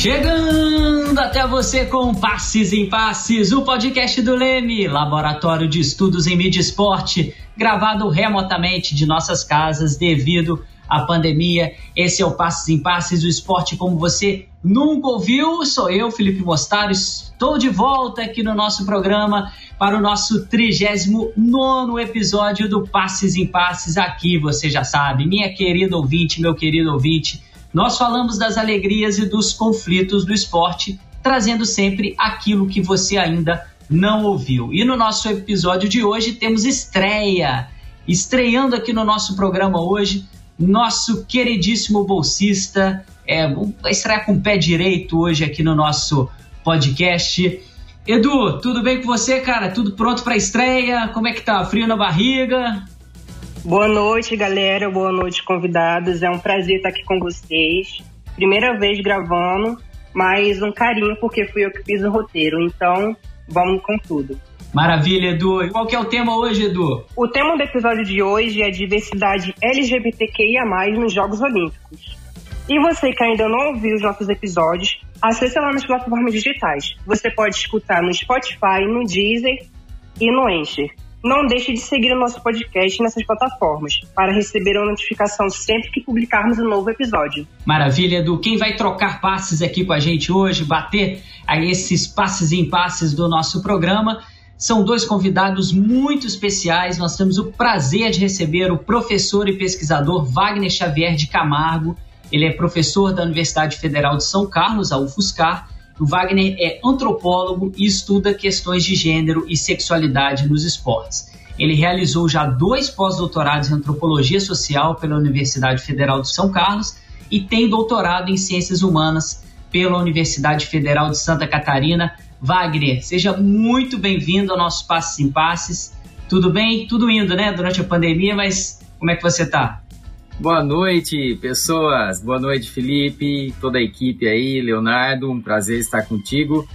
Chegando até você com Passes em Passes, o podcast do Leme, Laboratório de Estudos em Mídia Esporte, gravado remotamente de nossas casas devido à pandemia. Esse é o Passes em Passes, o esporte como você nunca ouviu. Sou eu, Felipe Mostaro, estou de volta aqui no nosso programa para o nosso 39 episódio do Passes em Passes. Aqui você já sabe, minha querida ouvinte, meu querido ouvinte nós falamos das alegrias e dos conflitos do esporte, trazendo sempre aquilo que você ainda não ouviu. E no nosso episódio de hoje temos estreia. Estreando aqui no nosso programa hoje, nosso queridíssimo bolsista, é, vai estrear com o pé direito hoje aqui no nosso podcast. Edu, tudo bem com você, cara? Tudo pronto para estreia? Como é que tá? Frio na barriga? Boa noite, galera. Boa noite, convidados. É um prazer estar aqui com vocês. Primeira vez gravando, mas um carinho porque fui eu que fiz o roteiro. Então, vamos com tudo. Maravilha, Edu. E qual que é o tema hoje, Edu? O tema do episódio de hoje é diversidade LGBTQIA+, nos Jogos Olímpicos. E você que ainda não ouviu os nossos episódios, acesse lá nas plataformas digitais. Você pode escutar no Spotify, no Deezer e no Encher. Não deixe de seguir o nosso podcast nessas plataformas para receber uma notificação sempre que publicarmos um novo episódio. Maravilha, Edu. Quem vai trocar passes aqui com a gente hoje, bater a esses passes em passes do nosso programa, são dois convidados muito especiais. Nós temos o prazer de receber o professor e pesquisador Wagner Xavier de Camargo. Ele é professor da Universidade Federal de São Carlos, a UFSCar, o Wagner é antropólogo e estuda questões de gênero e sexualidade nos esportes. Ele realizou já dois pós-doutorados em antropologia social pela Universidade Federal de São Carlos e tem doutorado em ciências humanas pela Universidade Federal de Santa Catarina. Wagner, seja muito bem-vindo ao nosso Passos em Passes. Tudo bem? Tudo indo, né? Durante a pandemia, mas como é que você está? Boa noite, pessoas. Boa noite, Felipe, toda a equipe aí, Leonardo. Um prazer estar contigo.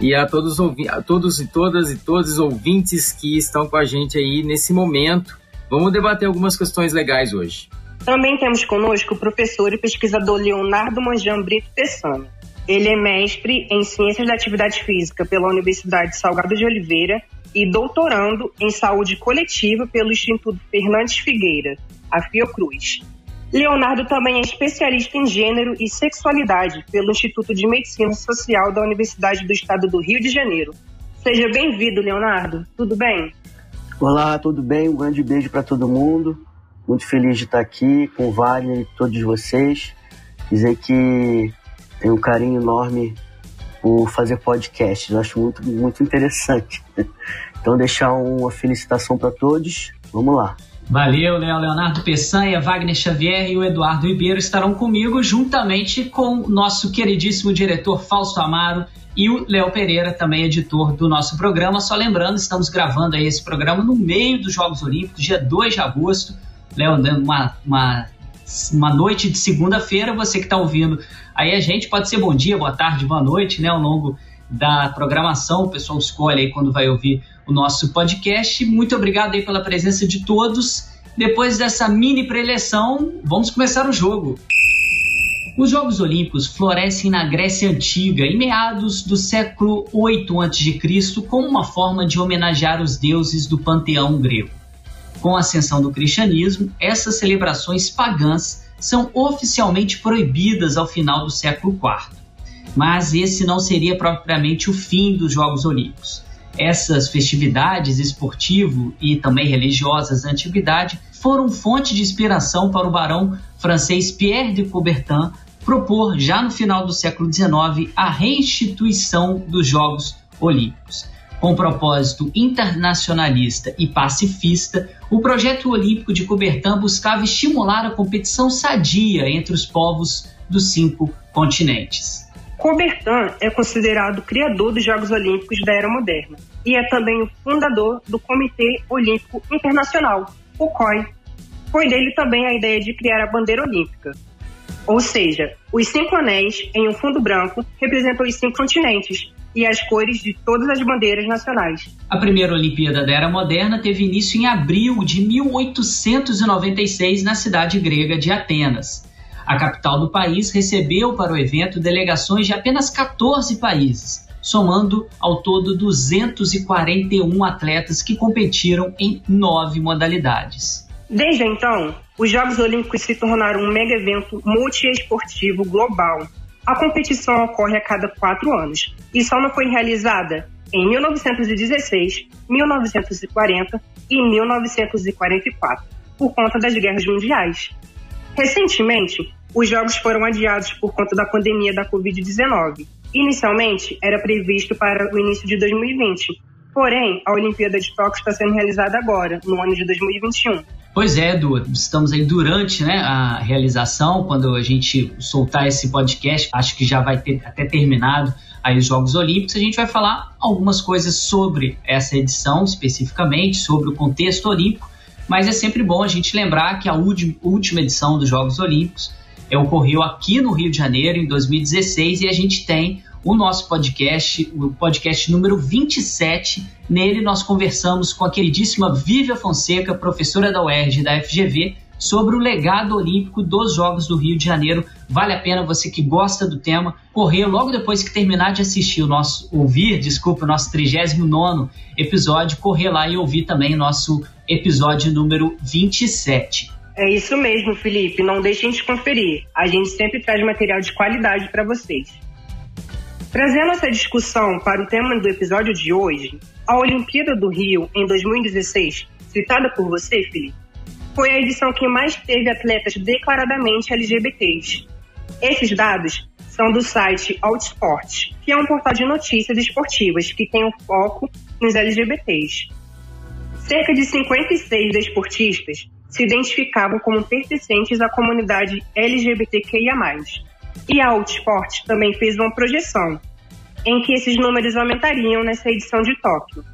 E a todos, a todos e todas e todos os ouvintes que estão com a gente aí nesse momento. Vamos debater algumas questões legais hoje. Também temos conosco o professor e pesquisador Leonardo Manjan Brito Pessano. Ele é mestre em Ciências da Atividade Física pela Universidade Salgado de Oliveira e doutorando em Saúde Coletiva pelo Instituto Fernandes Figueira, a Fiocruz. Leonardo também é especialista em gênero e sexualidade pelo Instituto de Medicina Social da Universidade do Estado do Rio de Janeiro. Seja bem-vindo, Leonardo. Tudo bem? Olá, tudo bem? Um grande beijo para todo mundo. Muito feliz de estar aqui com o Wagner e todos vocês. Dizer que tenho um carinho enorme por fazer podcast. Eu acho muito, muito interessante. Então, deixar uma felicitação para todos. Vamos lá. Valeu, Léo. Leonardo Peçanha, Wagner Xavier e o Eduardo Ribeiro estarão comigo, juntamente com o nosso queridíssimo diretor Fausto Amaro e o Léo Pereira, também editor do nosso programa. Só lembrando, estamos gravando aí esse programa no meio dos Jogos Olímpicos, dia 2 de agosto. Léo, uma, uma, uma noite de segunda-feira, você que está ouvindo aí a gente, pode ser bom dia, boa tarde, boa noite, né, ao longo da programação, o pessoal escolhe aí quando vai ouvir o nosso podcast. Muito obrigado aí pela presença de todos. Depois dessa mini preleção, vamos começar o jogo. Os Jogos Olímpicos florescem na Grécia Antiga, em meados do século 8 a.C., como uma forma de homenagear os deuses do panteão grego. Com a ascensão do cristianismo, essas celebrações pagãs são oficialmente proibidas ao final do século IV. Mas esse não seria propriamente o fim dos Jogos Olímpicos essas festividades esportivo e também religiosas da antiguidade foram fonte de inspiração para o barão francês Pierre de Coubertin propor já no final do século XIX a reinstituição dos Jogos Olímpicos. Com propósito internacionalista e pacifista, o projeto olímpico de Coubertin buscava estimular a competição sadia entre os povos dos cinco continentes. Coubertin é considerado o criador dos Jogos Olímpicos da Era Moderna e é também o fundador do Comitê Olímpico Internacional, o COI. Foi dele também a ideia de criar a bandeira olímpica. Ou seja, os cinco anéis em um fundo branco representam os cinco continentes e as cores de todas as bandeiras nacionais. A primeira Olimpíada da Era Moderna teve início em abril de 1896 na cidade grega de Atenas. A capital do país recebeu para o evento delegações de apenas 14 países, somando ao todo 241 atletas que competiram em nove modalidades. Desde então, os Jogos Olímpicos se tornaram um mega evento multiesportivo global. A competição ocorre a cada quatro anos e só não foi realizada em 1916, 1940 e 1944, por conta das guerras mundiais. Recentemente, os Jogos foram adiados por conta da pandemia da Covid-19. Inicialmente, era previsto para o início de 2020, porém, a Olimpíada de Tóquio está sendo realizada agora, no ano de 2021. Pois é, Edu, estamos aí durante né, a realização, quando a gente soltar esse podcast, acho que já vai ter até terminado aí os Jogos Olímpicos, a gente vai falar algumas coisas sobre essa edição especificamente, sobre o contexto olímpico, mas é sempre bom a gente lembrar que a última edição dos Jogos Olímpicos é, ocorreu aqui no Rio de Janeiro em 2016 e a gente tem o nosso podcast, o podcast número 27. Nele nós conversamos com a queridíssima Vívia Fonseca, professora da UERJ da FGV, sobre o legado olímpico dos Jogos do Rio de Janeiro. Vale a pena você que gosta do tema correr logo depois que terminar de assistir o nosso ouvir, desculpa, o nosso 39 episódio, correr lá e ouvir também o nosso episódio número 27. É isso mesmo, Felipe. Não deixem de conferir. A gente sempre traz material de qualidade para vocês. Trazendo essa discussão para o tema do episódio de hoje, a Olimpíada do Rio em 2016, citada por você, Felipe, foi a edição que mais teve atletas declaradamente LGBTs. Esses dados são do site Outsport, que é um portal de notícias esportivas que tem um foco nos LGBTs. Cerca de 56 desportistas se identificavam como pertencentes à comunidade LGBTQIA+. E a Outsport também fez uma projeção, em que esses números aumentariam nessa edição de Tóquio.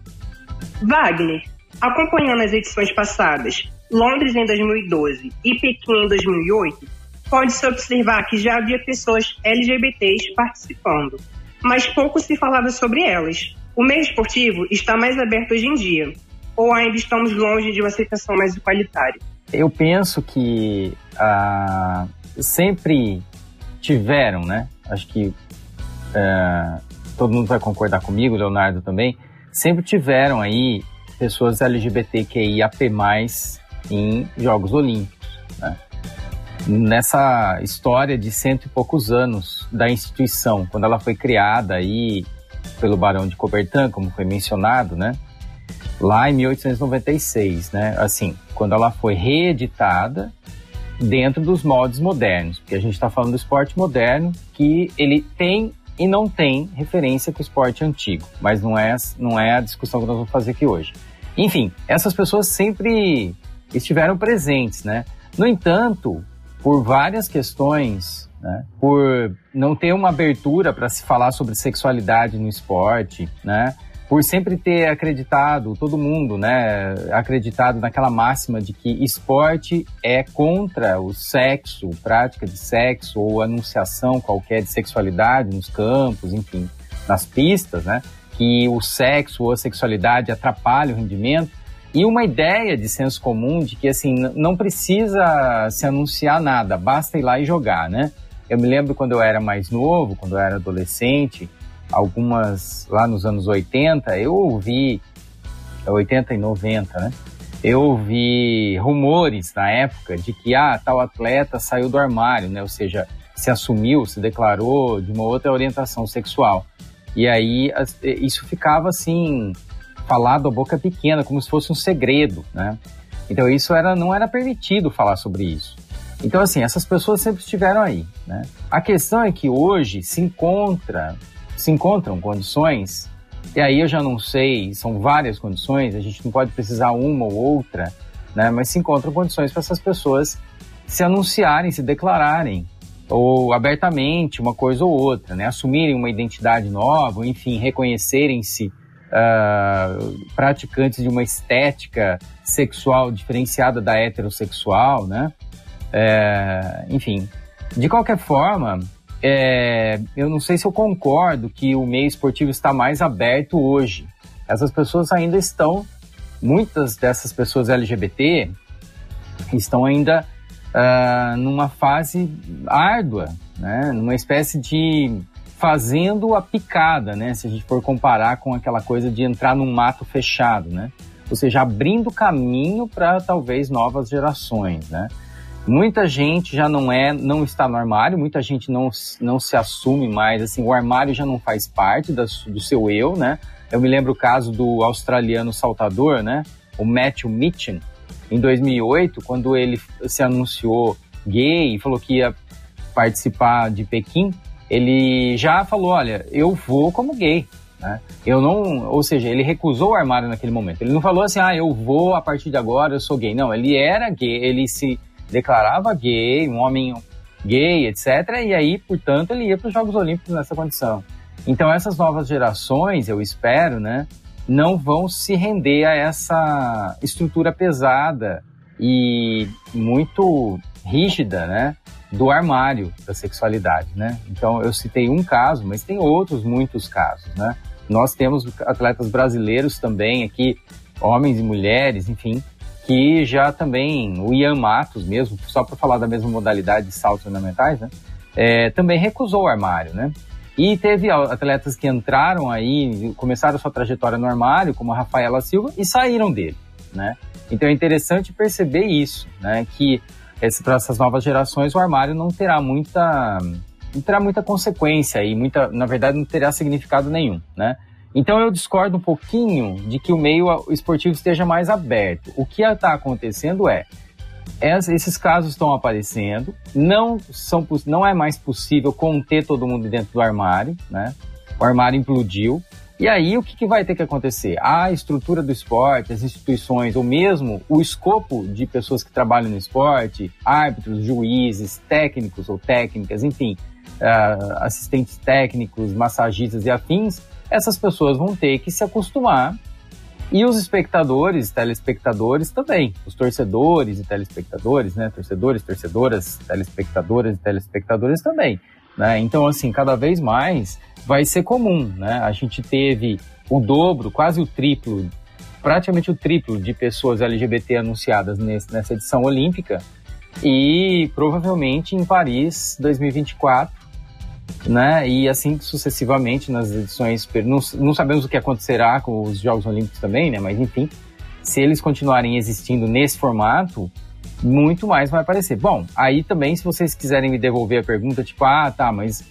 Wagner, acompanhando as edições passadas, Londres em 2012 e Pequim em 2008, pode-se observar que já havia pessoas LGBTs participando, mas pouco se falava sobre elas. O meio esportivo está mais aberto hoje em dia, ou ainda estamos longe de uma aceitação mais igualitária? Eu penso que ah, sempre tiveram, né? Acho que ah, todo mundo vai concordar comigo, Leonardo também, sempre tiveram aí pessoas LGBTQIAP+, em Jogos Olímpicos. Né? Nessa história de cento e poucos anos da instituição, quando ela foi criada aí pelo Barão de Coubertin, como foi mencionado, né? Lá em 1896, né? Assim, quando ela foi reeditada dentro dos moldes modernos, porque a gente está falando do esporte moderno, que ele tem e não tem referência com o esporte antigo, mas não é, não é a discussão que nós vamos fazer aqui hoje. Enfim, essas pessoas sempre estiveram presentes, né? No entanto, por várias questões, né? por não ter uma abertura para se falar sobre sexualidade no esporte, né? por sempre ter acreditado, todo mundo, né, acreditado naquela máxima de que esporte é contra o sexo, prática de sexo ou anunciação qualquer de sexualidade nos campos, enfim, nas pistas, né, que o sexo ou a sexualidade atrapalha o rendimento e uma ideia de senso comum de que assim não precisa se anunciar nada, basta ir lá e jogar, né? Eu me lembro quando eu era mais novo, quando eu era adolescente, algumas lá nos anos 80, eu ouvi 80 e 90, né? Eu ouvi rumores na época de que ah, tal atleta saiu do armário, né? Ou seja, se assumiu, se declarou de uma outra orientação sexual. E aí isso ficava assim falado a boca pequena, como se fosse um segredo, né? Então isso era não era permitido falar sobre isso. Então assim, essas pessoas sempre estiveram aí, né? A questão é que hoje se encontra se encontram condições, e aí eu já não sei, são várias condições, a gente não pode precisar uma ou outra, né? Mas se encontram condições para essas pessoas se anunciarem, se declararem, ou abertamente, uma coisa ou outra, né? Assumirem uma identidade nova, enfim, reconhecerem-se uh, praticantes de uma estética sexual diferenciada da heterossexual, né? É, enfim, de qualquer forma, é, eu não sei se eu concordo que o meio esportivo está mais aberto hoje. Essas pessoas ainda estão, muitas dessas pessoas LGBT estão ainda uh, numa fase árdua, né? numa espécie de fazendo a picada, né? Se a gente for comparar com aquela coisa de entrar num mato fechado, né? Ou seja, abrindo caminho para talvez novas gerações, né? Muita gente já não é, não está no armário, muita gente não, não se assume mais, assim, o armário já não faz parte do seu eu, né? Eu me lembro o caso do australiano saltador, né? O Matthew Mitchell, em 2008, quando ele se anunciou gay e falou que ia participar de Pequim, ele já falou, olha, eu vou como gay, né? Eu não, ou seja, ele recusou o armário naquele momento. Ele não falou assim, ah, eu vou a partir de agora, eu sou gay. Não, ele era gay, ele se declarava gay, um homem gay, etc. E aí, portanto, ele ia para os Jogos Olímpicos nessa condição. Então, essas novas gerações, eu espero, né, não vão se render a essa estrutura pesada e muito rígida, né, do armário da sexualidade, né? Então, eu citei um caso, mas tem outros muitos casos, né? Nós temos atletas brasileiros também aqui, homens e mulheres, enfim, que já também, o Ian Matos mesmo, só para falar da mesma modalidade de saltos ornamentais, né? É, também recusou o armário, né? E teve atletas que entraram aí, começaram sua trajetória no armário, como a Rafaela Silva, e saíram dele, né? Então é interessante perceber isso, né? Que para essas novas gerações o armário não terá muita não terá muita consequência e muita, na verdade, não terá significado nenhum, né? Então eu discordo um pouquinho de que o meio esportivo esteja mais aberto. O que está acontecendo é esses casos estão aparecendo, não são não é mais possível conter todo mundo dentro do armário, né? O armário implodiu. E aí o que, que vai ter que acontecer? A estrutura do esporte, as instituições, ou mesmo o escopo de pessoas que trabalham no esporte, árbitros, juízes, técnicos ou técnicas, enfim, uh, assistentes técnicos, massagistas e afins, essas pessoas vão ter que se acostumar e os espectadores, telespectadores também, os torcedores e telespectadores, né, torcedores, torcedoras, telespectadoras e telespectadores também, né? Então assim, cada vez mais vai ser comum, né? A gente teve o dobro, quase o triplo, praticamente o triplo de pessoas LGBT anunciadas nesse, nessa edição olímpica e provavelmente em Paris 2024 né? E assim sucessivamente nas edições. Não, não sabemos o que acontecerá com os Jogos Olímpicos também, né? Mas enfim, se eles continuarem existindo nesse formato, muito mais vai aparecer. Bom, aí também, se vocês quiserem me devolver a pergunta, tipo, ah, tá, mas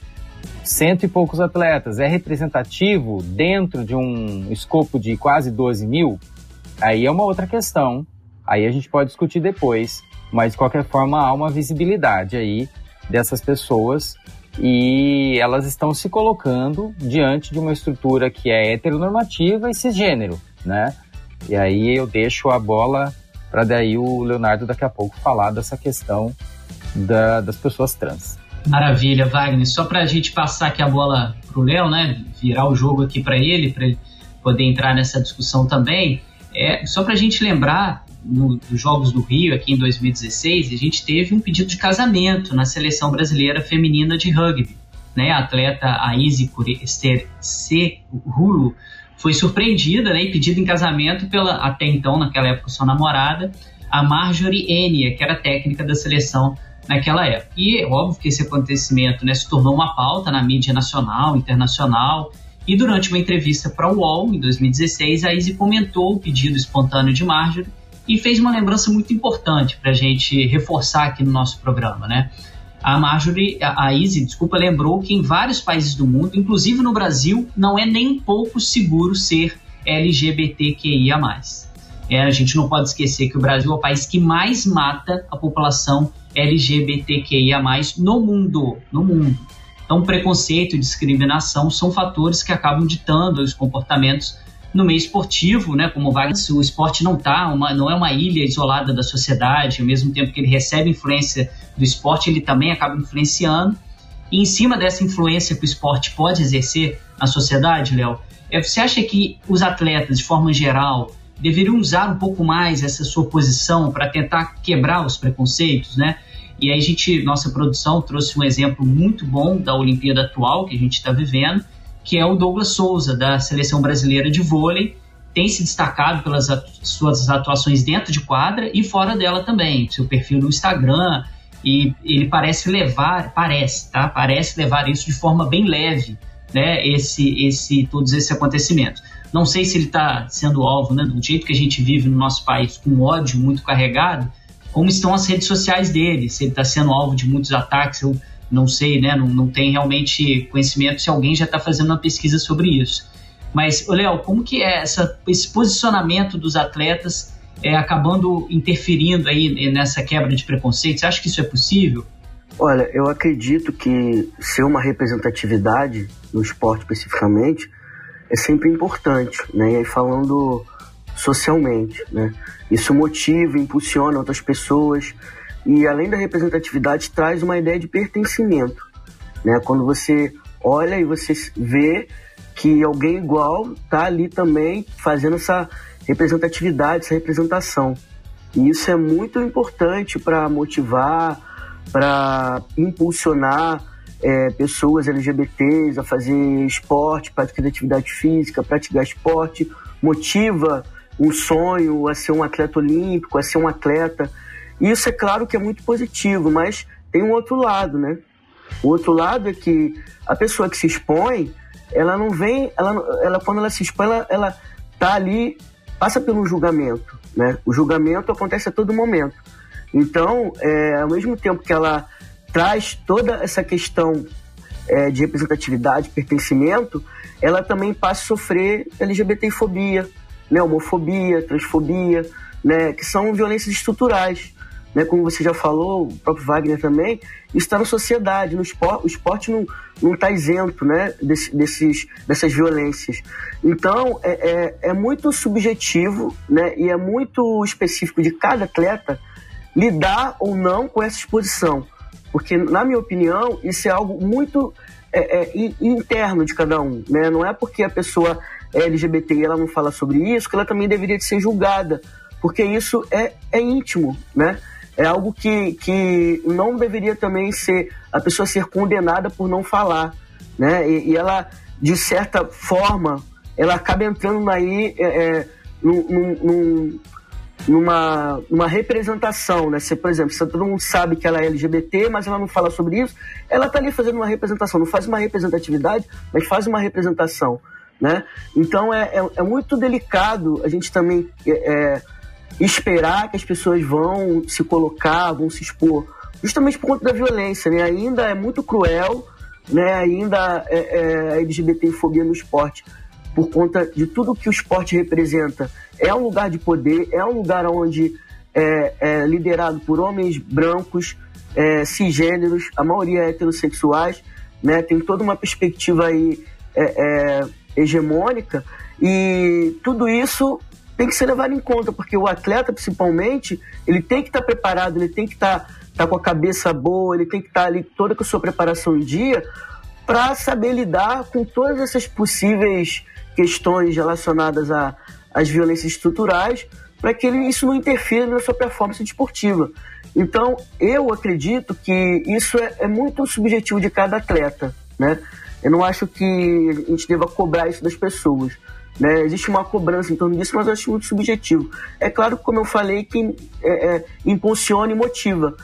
cento e poucos atletas é representativo dentro de um escopo de quase 12 mil? Aí é uma outra questão. Aí a gente pode discutir depois. Mas de qualquer forma, há uma visibilidade aí dessas pessoas e elas estão se colocando diante de uma estrutura que é heteronormativa e cisgênero, né? E aí eu deixo a bola para daí o Leonardo daqui a pouco falar dessa questão da, das pessoas trans. Maravilha, Wagner. Só para a gente passar aqui a bola para o Léo, né? Virar o jogo aqui para ele, para ele poder entrar nessa discussão também. É, só para a gente lembrar no, nos Jogos do Rio, aqui em 2016, a gente teve um pedido de casamento na seleção brasileira feminina de rugby. Né? A atleta Aise Rulo foi surpreendida né, e pedida em casamento pela, até então, naquela época, sua namorada, a Marjorie Enia, que era técnica da seleção naquela época. E óbvio que esse acontecimento né, se tornou uma pauta na mídia nacional, internacional, e durante uma entrevista para o UOL, em 2016, a Izzy comentou o pedido espontâneo de Marjorie e fez uma lembrança muito importante para a gente reforçar aqui no nosso programa, né? A Marjorie, a Izzy, desculpa, lembrou que em vários países do mundo, inclusive no Brasil, não é nem pouco seguro ser LGBTQIA+. É, a gente não pode esquecer que o Brasil é o país que mais mata a população LGBTQIA+, no mundo, no mundo. Então, preconceito e discriminação são fatores que acabam ditando os comportamentos no meio esportivo, né, como o o esporte não tá, uma, não é uma ilha isolada da sociedade, ao mesmo tempo que ele recebe influência do esporte, ele também acaba influenciando. E em cima dessa influência que o esporte pode exercer na sociedade, Léo, é, você acha que os atletas, de forma geral, deveriam usar um pouco mais essa sua posição para tentar quebrar os preconceitos, né? E aí a gente, nossa produção trouxe um exemplo muito bom da Olimpíada atual que a gente está vivendo, que é o Douglas Souza, da seleção brasileira de vôlei, tem se destacado pelas atu suas atuações dentro de quadra e fora dela também. Seu perfil no Instagram, e ele parece levar, parece, tá? Parece levar isso de forma bem leve, né? Esse, esse, todos esses acontecimentos. Não sei se ele está sendo alvo, né? Do jeito que a gente vive no nosso país, com ódio muito carregado, como estão as redes sociais dele, se ele está sendo alvo de muitos ataques, eu não sei, né? Não, não tem realmente conhecimento se alguém já está fazendo uma pesquisa sobre isso. Mas, Léo, como que é essa, esse posicionamento dos atletas é, acabando interferindo aí nessa quebra de preconceito? Você acha que isso é possível? Olha, eu acredito que ser uma representatividade no esporte especificamente é sempre importante, né? E aí falando socialmente, né? Isso motiva, impulsiona outras pessoas e além da representatividade traz uma ideia de pertencimento, né? Quando você olha e você vê que alguém igual tá ali também fazendo essa representatividade, essa representação. E isso é muito importante para motivar, para impulsionar é, pessoas LGBTs a fazer esporte, praticar atividade física, praticar esporte, motiva um sonho a ser um atleta olímpico, a ser um atleta. Isso é claro que é muito positivo, mas tem um outro lado, né? O outro lado é que a pessoa que se expõe, ela não vem, ela, ela quando ela se expõe, ela, ela tá ali passa pelo julgamento, né? O julgamento acontece a todo momento. Então, é, ao mesmo tempo que ela traz toda essa questão é, de representatividade, pertencimento, ela também passa a sofrer LGBTfobia, né, homofobia, transfobia, né, que são violências estruturais né, como você já falou, o próprio Wagner também, isso está na sociedade, no esporte, o esporte não está isento né, desse, desses, dessas violências. Então, é, é, é, muito subjetivo né, e é muito específico de cada atleta lidar ou não com essa exposição. Porque, na minha opinião, isso é algo muito é, é, interno de cada um. Né? Não é porque a pessoa é LGBT e ela não fala sobre isso que ela também deveria ser julgada, porque isso é, é íntimo, né? é algo que, que não deveria também ser a pessoa ser condenada por não falar, né? E, e ela, de certa forma, ela acaba entrando aí é, é, num, num, numa, numa representação, né? Se, por exemplo, se todo mundo sabe que ela é LGBT, mas ela não fala sobre isso, ela está ali fazendo uma representação, não faz uma representatividade, mas faz uma representação, né? Então é, é, é muito delicado a gente também é, é esperar que as pessoas vão se colocar, vão se expor, justamente por conta da violência, né? Ainda é muito cruel, né? Ainda é, é, a LGBTfobia no esporte, por conta de tudo que o esporte representa. É um lugar de poder, é um lugar onde é, é liderado por homens brancos, é, cisgêneros, a maioria é heterossexuais, né? Tem toda uma perspectiva aí é, é hegemônica e tudo isso tem que ser levado em conta, porque o atleta, principalmente, ele tem que estar tá preparado, ele tem que estar tá, tá com a cabeça boa, ele tem que estar tá ali toda com a sua preparação em dia para saber lidar com todas essas possíveis questões relacionadas às violências estruturais, para que ele, isso não interfira na sua performance desportiva. Então, eu acredito que isso é, é muito subjetivo de cada atleta, né? Eu não acho que a gente deva cobrar isso das pessoas. Né? Existe uma cobrança em torno disso, mas eu acho muito subjetivo. É claro, como eu falei, que é, é, impulsiona e motiva,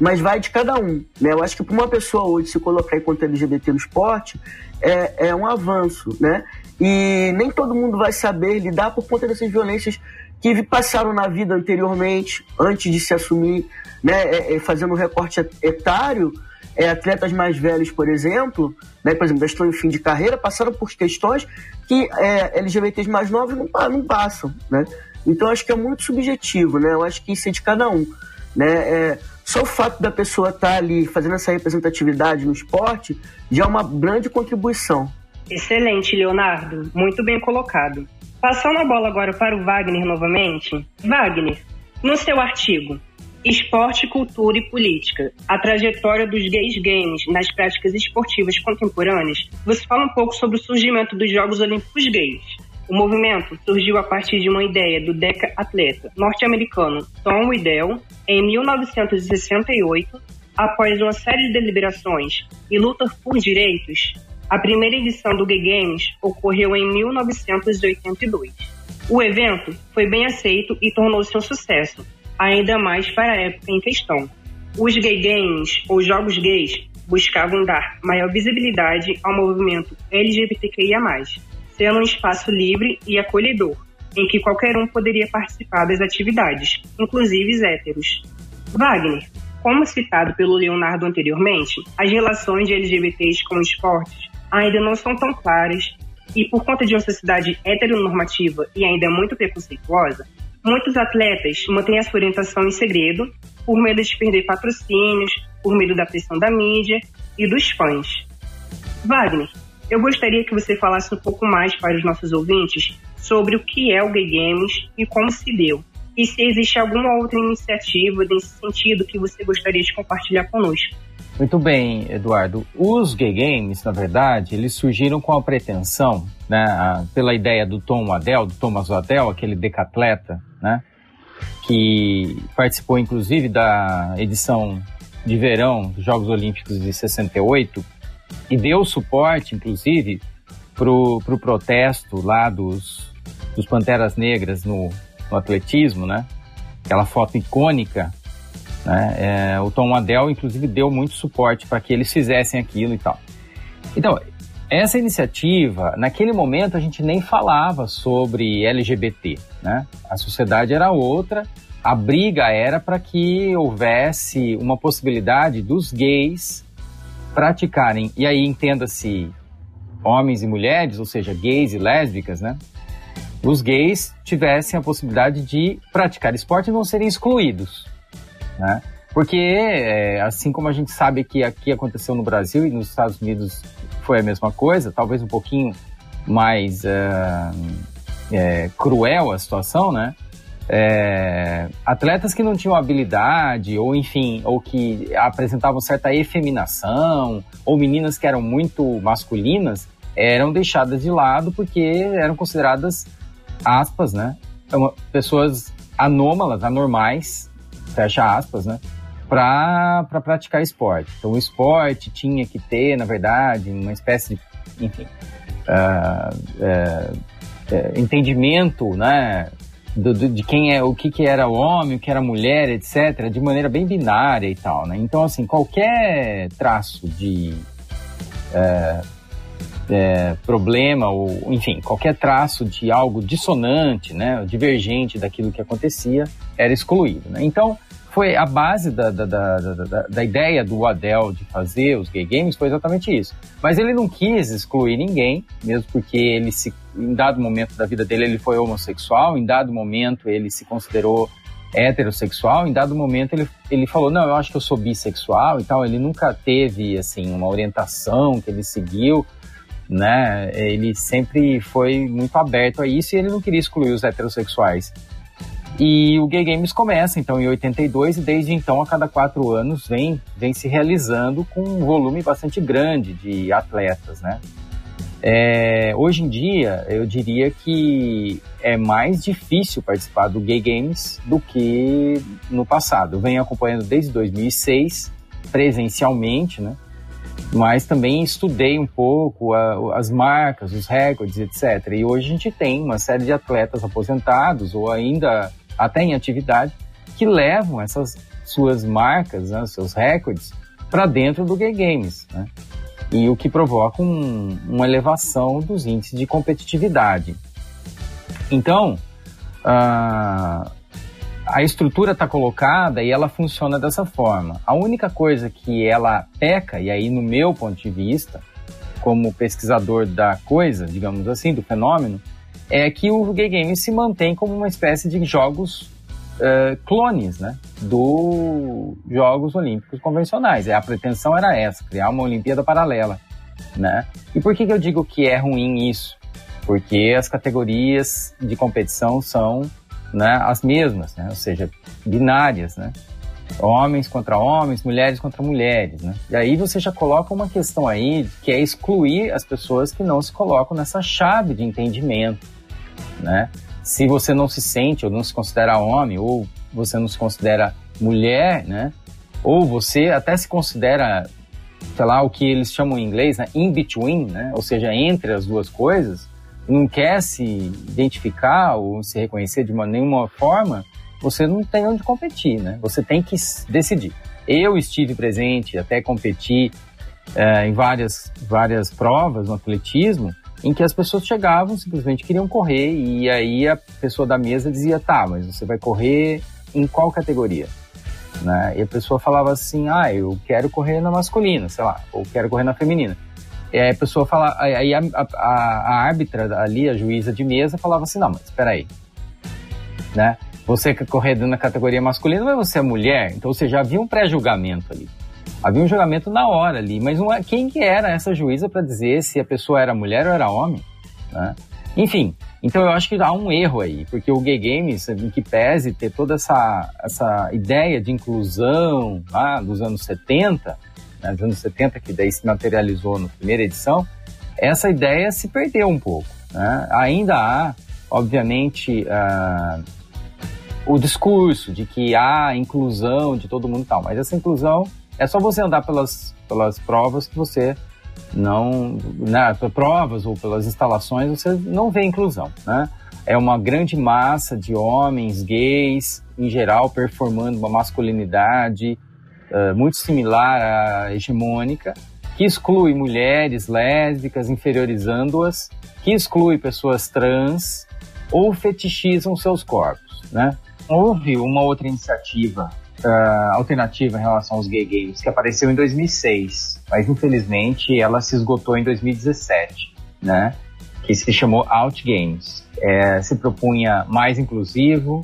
mas vai de cada um. Né? Eu acho que para uma pessoa hoje se colocar enquanto LGBT no esporte é, é um avanço, né? E nem todo mundo vai saber lidar por conta dessas violências que passaram na vida anteriormente, antes de se assumir, né? É, é, fazendo um recorte etário é, atletas mais velhos, por exemplo, né, por exemplo, estão em fim de carreira, passaram por questões que é, LGBTs mais novos não, não passam, né? Então acho que é muito subjetivo, né? Eu acho que isso é de cada um, né? É, só o fato da pessoa estar tá ali fazendo essa representatividade no esporte já é uma grande contribuição. Excelente, Leonardo. Muito bem colocado. Passando a bola agora para o Wagner novamente. Wagner, no seu artigo, Esporte, Cultura e Política, a trajetória dos gays games nas práticas esportivas contemporâneas, você fala um pouco sobre o surgimento dos Jogos Olímpicos Gays. O movimento surgiu a partir de uma ideia do deca-atleta norte-americano Tom Waddell em 1968, após uma série de deliberações e luta por direitos. A primeira edição do Gay Games ocorreu em 1982. O evento foi bem aceito e tornou-se um sucesso, ainda mais para a época em questão. Os gay games, ou jogos gays, buscavam dar maior visibilidade ao movimento LGBTQIA+, sendo um espaço livre e acolhedor, em que qualquer um poderia participar das atividades, inclusive héteros. Wagner, como citado pelo Leonardo anteriormente, as relações de LGBTs com esportes ainda não são tão claras e por conta de uma sociedade heteronormativa e ainda muito preconceituosa, muitos atletas mantêm a sua orientação em segredo por medo de perder patrocínios, por medo da pressão da mídia e dos fãs. Wagner, eu gostaria que você falasse um pouco mais para os nossos ouvintes sobre o que é o Gay Games e como se deu. E se existe alguma outra iniciativa nesse sentido que você gostaria de compartilhar conosco. Muito bem, Eduardo. Os gay games, na verdade, eles surgiram com a pretensão, né, pela ideia do Tom Waddell, do Thomas Waddell, aquele decatleta, né, que participou inclusive da edição de verão dos Jogos Olímpicos de 68 e deu suporte, inclusive, pro, pro protesto lá dos, dos Panteras Negras no, no atletismo, né? Aquela foto icônica né? É, o Tom Adel, inclusive, deu muito suporte para que eles fizessem aquilo e tal. Então, essa iniciativa, naquele momento a gente nem falava sobre LGBT, né? A sociedade era outra, a briga era para que houvesse uma possibilidade dos gays praticarem, e aí entenda-se homens e mulheres, ou seja, gays e lésbicas, né? Os gays tivessem a possibilidade de praticar esporte e não serem excluídos né? Porque, é, assim como a gente sabe que aqui aconteceu no Brasil e nos Estados Unidos foi a mesma coisa, talvez um pouquinho mais é, é, cruel a situação, né? É, atletas que não tinham habilidade, ou enfim, ou que apresentavam certa efeminação, ou meninas que eram muito masculinas, eram deixadas de lado porque eram consideradas, aspas, né? Pessoas anômalas, anormais, fecha aspas, né? Para pra praticar esporte. Então, o esporte tinha que ter, na verdade, uma espécie de, enfim, uh, uh, uh, entendimento, né? Do, do, de quem é, o que, que era homem, o que era mulher, etc., de maneira bem binária e tal, né? Então, assim, qualquer traço de é, problema ou, enfim, qualquer traço de algo dissonante, né, divergente daquilo que acontecia, era excluído. Né? Então, foi a base da, da, da, da, da ideia do Adele de fazer os gay games foi exatamente isso. Mas ele não quis excluir ninguém, mesmo porque ele se, em dado momento da vida dele ele foi homossexual, em dado momento ele se considerou heterossexual, em dado momento ele, ele falou, não, eu acho que eu sou bissexual e tal, ele nunca teve, assim, uma orientação que ele seguiu, né, ele sempre foi muito aberto a isso e ele não queria excluir os heterossexuais. E o Gay Games começa então em 82 e desde então a cada quatro anos vem, vem se realizando com um volume bastante grande de atletas, né? É, hoje em dia eu diria que é mais difícil participar do Gay Games do que no passado. Eu venho acompanhando desde 2006 presencialmente, né? Mas também estudei um pouco a, as marcas, os recordes, etc. E hoje a gente tem uma série de atletas aposentados ou ainda até em atividade, que levam essas suas marcas, né, seus recordes, para dentro do Gay Games, né? E o que provoca um, uma elevação dos índices de competitividade. Então, a, a estrutura está colocada e ela funciona dessa forma. A única coisa que ela peca, e aí no meu ponto de vista, como pesquisador da coisa, digamos assim, do fenômeno, é que o Gay Game se mantém como uma espécie de jogos uh, clones, né? Dos Jogos Olímpicos convencionais. A pretensão era essa, criar uma Olimpíada paralela, né? E por que, que eu digo que é ruim isso? Porque as categorias de competição são né, as mesmas, né? Ou seja, binárias, né? Homens contra homens, mulheres contra mulheres, né? E aí você já coloca uma questão aí que é excluir as pessoas que não se colocam nessa chave de entendimento, né? Se você não se sente ou não se considera homem, ou você não se considera mulher, né? Ou você até se considera, sei lá, o que eles chamam em inglês, né? In between, né? Ou seja, entre as duas coisas, não quer se identificar ou se reconhecer de uma, nenhuma forma, você não tem onde competir, né? Você tem que decidir. Eu estive presente, até competi é, em várias, várias provas no atletismo, em que as pessoas chegavam, simplesmente queriam correr, e aí a pessoa da mesa dizia, tá, mas você vai correr em qual categoria? Né? E a pessoa falava assim, ah, eu quero correr na masculina, sei lá, ou quero correr na feminina. Aí a pessoa fala, aí a, a, a, árbitra ali, a juíza de mesa, falava assim, não, mas espera aí, né? Você quer correr na categoria masculina, mas você é mulher, então você já havia um pré-julgamento ali. Havia um julgamento na hora ali, mas não é, quem que era essa juíza para dizer se a pessoa era mulher ou era homem, né? Enfim, então eu acho que há um erro aí, porque o Gay Games, em que pese ter toda essa, essa ideia de inclusão lá dos anos 70, né, dos anos 70, que daí se materializou na primeira edição, essa ideia se perdeu um pouco. Né? Ainda há, obviamente, uh, o discurso de que há inclusão de todo mundo e tal, mas essa inclusão é só você andar pelas, pelas provas que você não, né, provas ou pelas instalações, você não vê inclusão, né? É uma grande massa de homens gays, em geral, performando uma masculinidade uh, muito similar à hegemônica, que exclui mulheres lésbicas, inferiorizando-as, que exclui pessoas trans ou fetichizam seus corpos, né? Houve uma outra iniciativa uh, alternativa em relação aos gay games, que apareceu em 2006, mas infelizmente ela se esgotou em 2017, né? Que se chamou Out Games. É, se propunha mais inclusivo,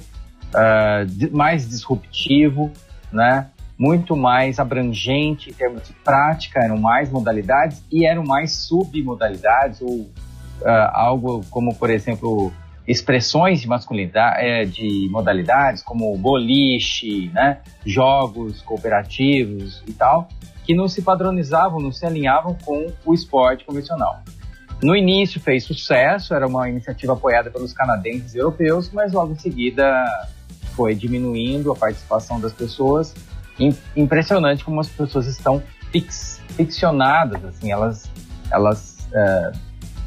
uh, mais disruptivo, né? Muito mais abrangente em termos de prática, eram mais modalidades e eram mais submodalidades, ou uh, algo como, por exemplo, expressões de masculinidade, é, de modalidades como boliche, né, jogos cooperativos e tal, que não se padronizavam, não se alinhavam com o esporte convencional. No início fez sucesso, era uma iniciativa apoiada pelos canadenses e europeus, mas logo em seguida foi diminuindo a participação das pessoas. Impressionante como as pessoas estão fix, ficcionadas, assim, elas, elas é,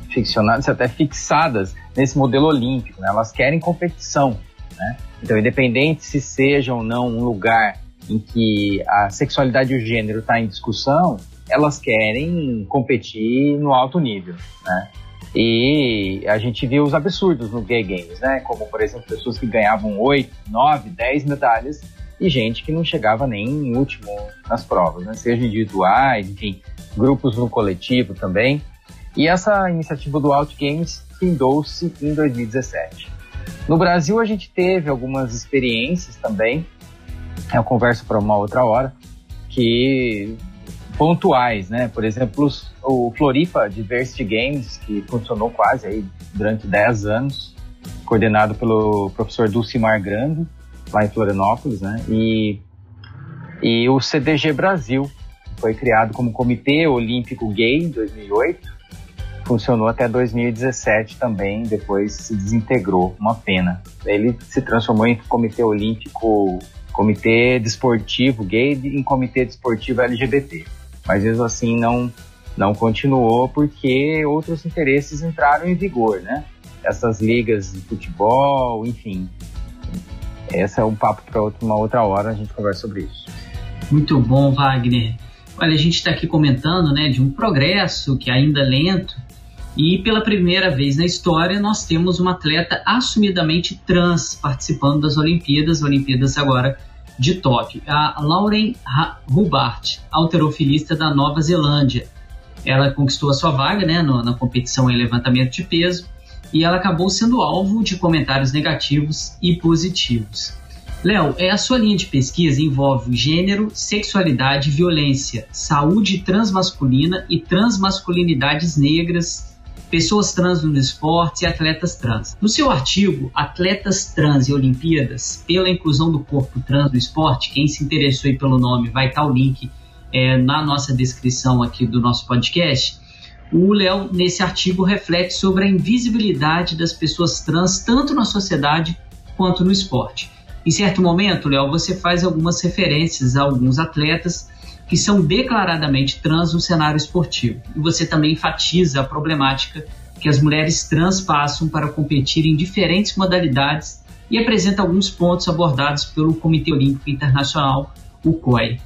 ficcionadas, até fixadas nesse modelo olímpico, né? elas querem competição. Né? Então, independente se seja ou não um lugar em que a sexualidade e o gênero está em discussão, elas querem competir no alto nível. Né? E a gente viu os absurdos no Gay Games, né? como, por exemplo, pessoas que ganhavam 8, 9, 10 medalhas e gente que não chegava nem em último nas provas, né? seja individuais, enfim, grupos no coletivo também. E essa iniciativa do Out Games findou-se em 2017. No Brasil, a gente teve algumas experiências também, eu converso para uma outra hora, que pontuais, né? Por exemplo, o Floripa Diversity Games, que funcionou quase aí durante 10 anos, coordenado pelo professor Dulcimar Grande, lá em Florianópolis, né? E, e o CDG Brasil, foi criado como Comitê Olímpico Gay em 2008, funcionou até 2017 também, depois se desintegrou, uma pena. Ele se transformou em comitê olímpico, comitê desportivo gay em comitê desportivo LGBT. Mas mesmo assim não, não continuou porque outros interesses entraram em vigor, né? Essas ligas de futebol, enfim. Esse é um papo para uma outra hora, a gente conversa sobre isso. Muito bom, Wagner. Olha, a gente está aqui comentando né, de um progresso que ainda é lento, e pela primeira vez na história, nós temos uma atleta assumidamente trans participando das Olimpíadas, Olimpíadas agora de Tóquio. A Lauren Hubart, alterofilista da Nova Zelândia. Ela conquistou a sua vaga né, no, na competição em levantamento de peso e ela acabou sendo alvo de comentários negativos e positivos. Léo, é a sua linha de pesquisa envolve gênero, sexualidade, violência, saúde transmasculina e transmasculinidades negras pessoas trans no esporte e atletas trans. No seu artigo, Atletas Trans e Olimpíadas, pela inclusão do corpo trans no esporte, quem se interessou pelo nome, vai estar o link é, na nossa descrição aqui do nosso podcast. O Léo, nesse artigo, reflete sobre a invisibilidade das pessoas trans, tanto na sociedade quanto no esporte. Em certo momento, Léo, você faz algumas referências a alguns atletas que são declaradamente trans no cenário esportivo. E você também enfatiza a problemática que as mulheres trans passam para competir em diferentes modalidades e apresenta alguns pontos abordados pelo Comitê Olímpico Internacional, o COI.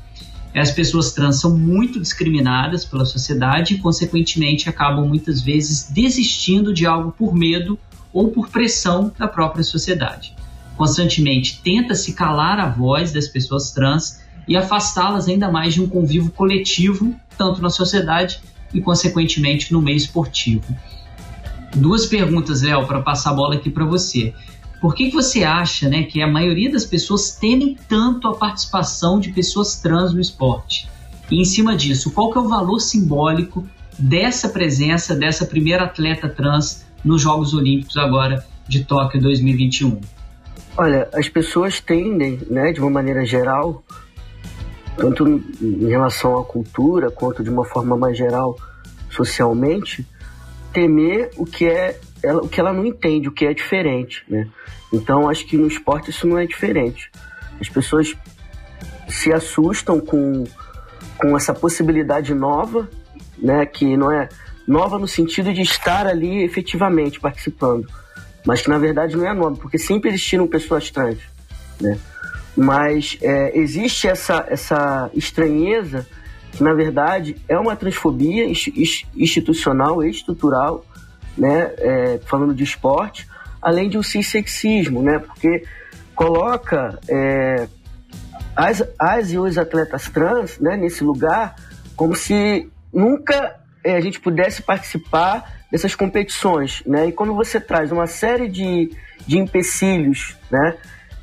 As pessoas trans são muito discriminadas pela sociedade e, consequentemente, acabam muitas vezes desistindo de algo por medo ou por pressão da própria sociedade. Constantemente tenta se calar a voz das pessoas trans e afastá-las ainda mais de um convívio coletivo, tanto na sociedade e, consequentemente, no meio esportivo. Duas perguntas, Léo, para passar a bola aqui para você. Por que, você acha né, que a maioria das pessoas temem tanto a participação de pessoas trans no esporte? E em cima disso, qual que é o valor simbólico dessa presença dessa primeira atleta trans nos Jogos Olímpicos agora de Tóquio 2021? Olha, as pessoas tendem, né, de uma maneira geral, tanto em relação à cultura quanto de uma forma mais geral socialmente, temer o que é ela, o que ela não entende, o que é diferente, né? Então acho que no esporte isso não é diferente. As pessoas se assustam com, com essa possibilidade nova, né? Que não é nova no sentido de estar ali efetivamente participando, mas que na verdade não é nova, porque sempre existiram pessoas trans, né? Mas é, existe essa, essa estranheza que na verdade é uma transfobia institucional estrutural, né? É, falando de esporte, além de um cissexismo, né? Porque coloca é, as, as e os atletas trans né, nesse lugar como se nunca é, a gente pudesse participar dessas competições, né? E quando você traz uma série de, de empecilhos, né?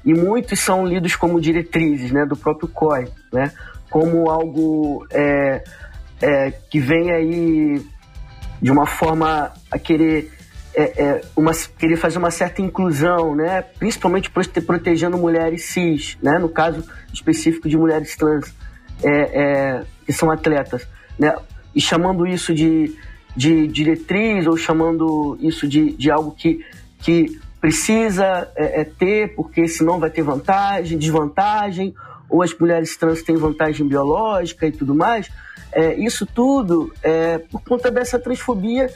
E muitos são lidos como diretrizes, né? Do próprio COI, né? como algo é, é, que vem aí de uma forma a querer é, é, uma, querer fazer uma certa inclusão, né? principalmente protegendo mulheres cis, né? no caso específico de mulheres trans é, é, que são atletas, né? e chamando isso de, de diretriz ou chamando isso de, de algo que, que precisa é, ter, porque senão vai ter vantagem, desvantagem, ou as mulheres trans têm vantagem biológica e tudo mais, é, isso tudo é por conta dessa transfobia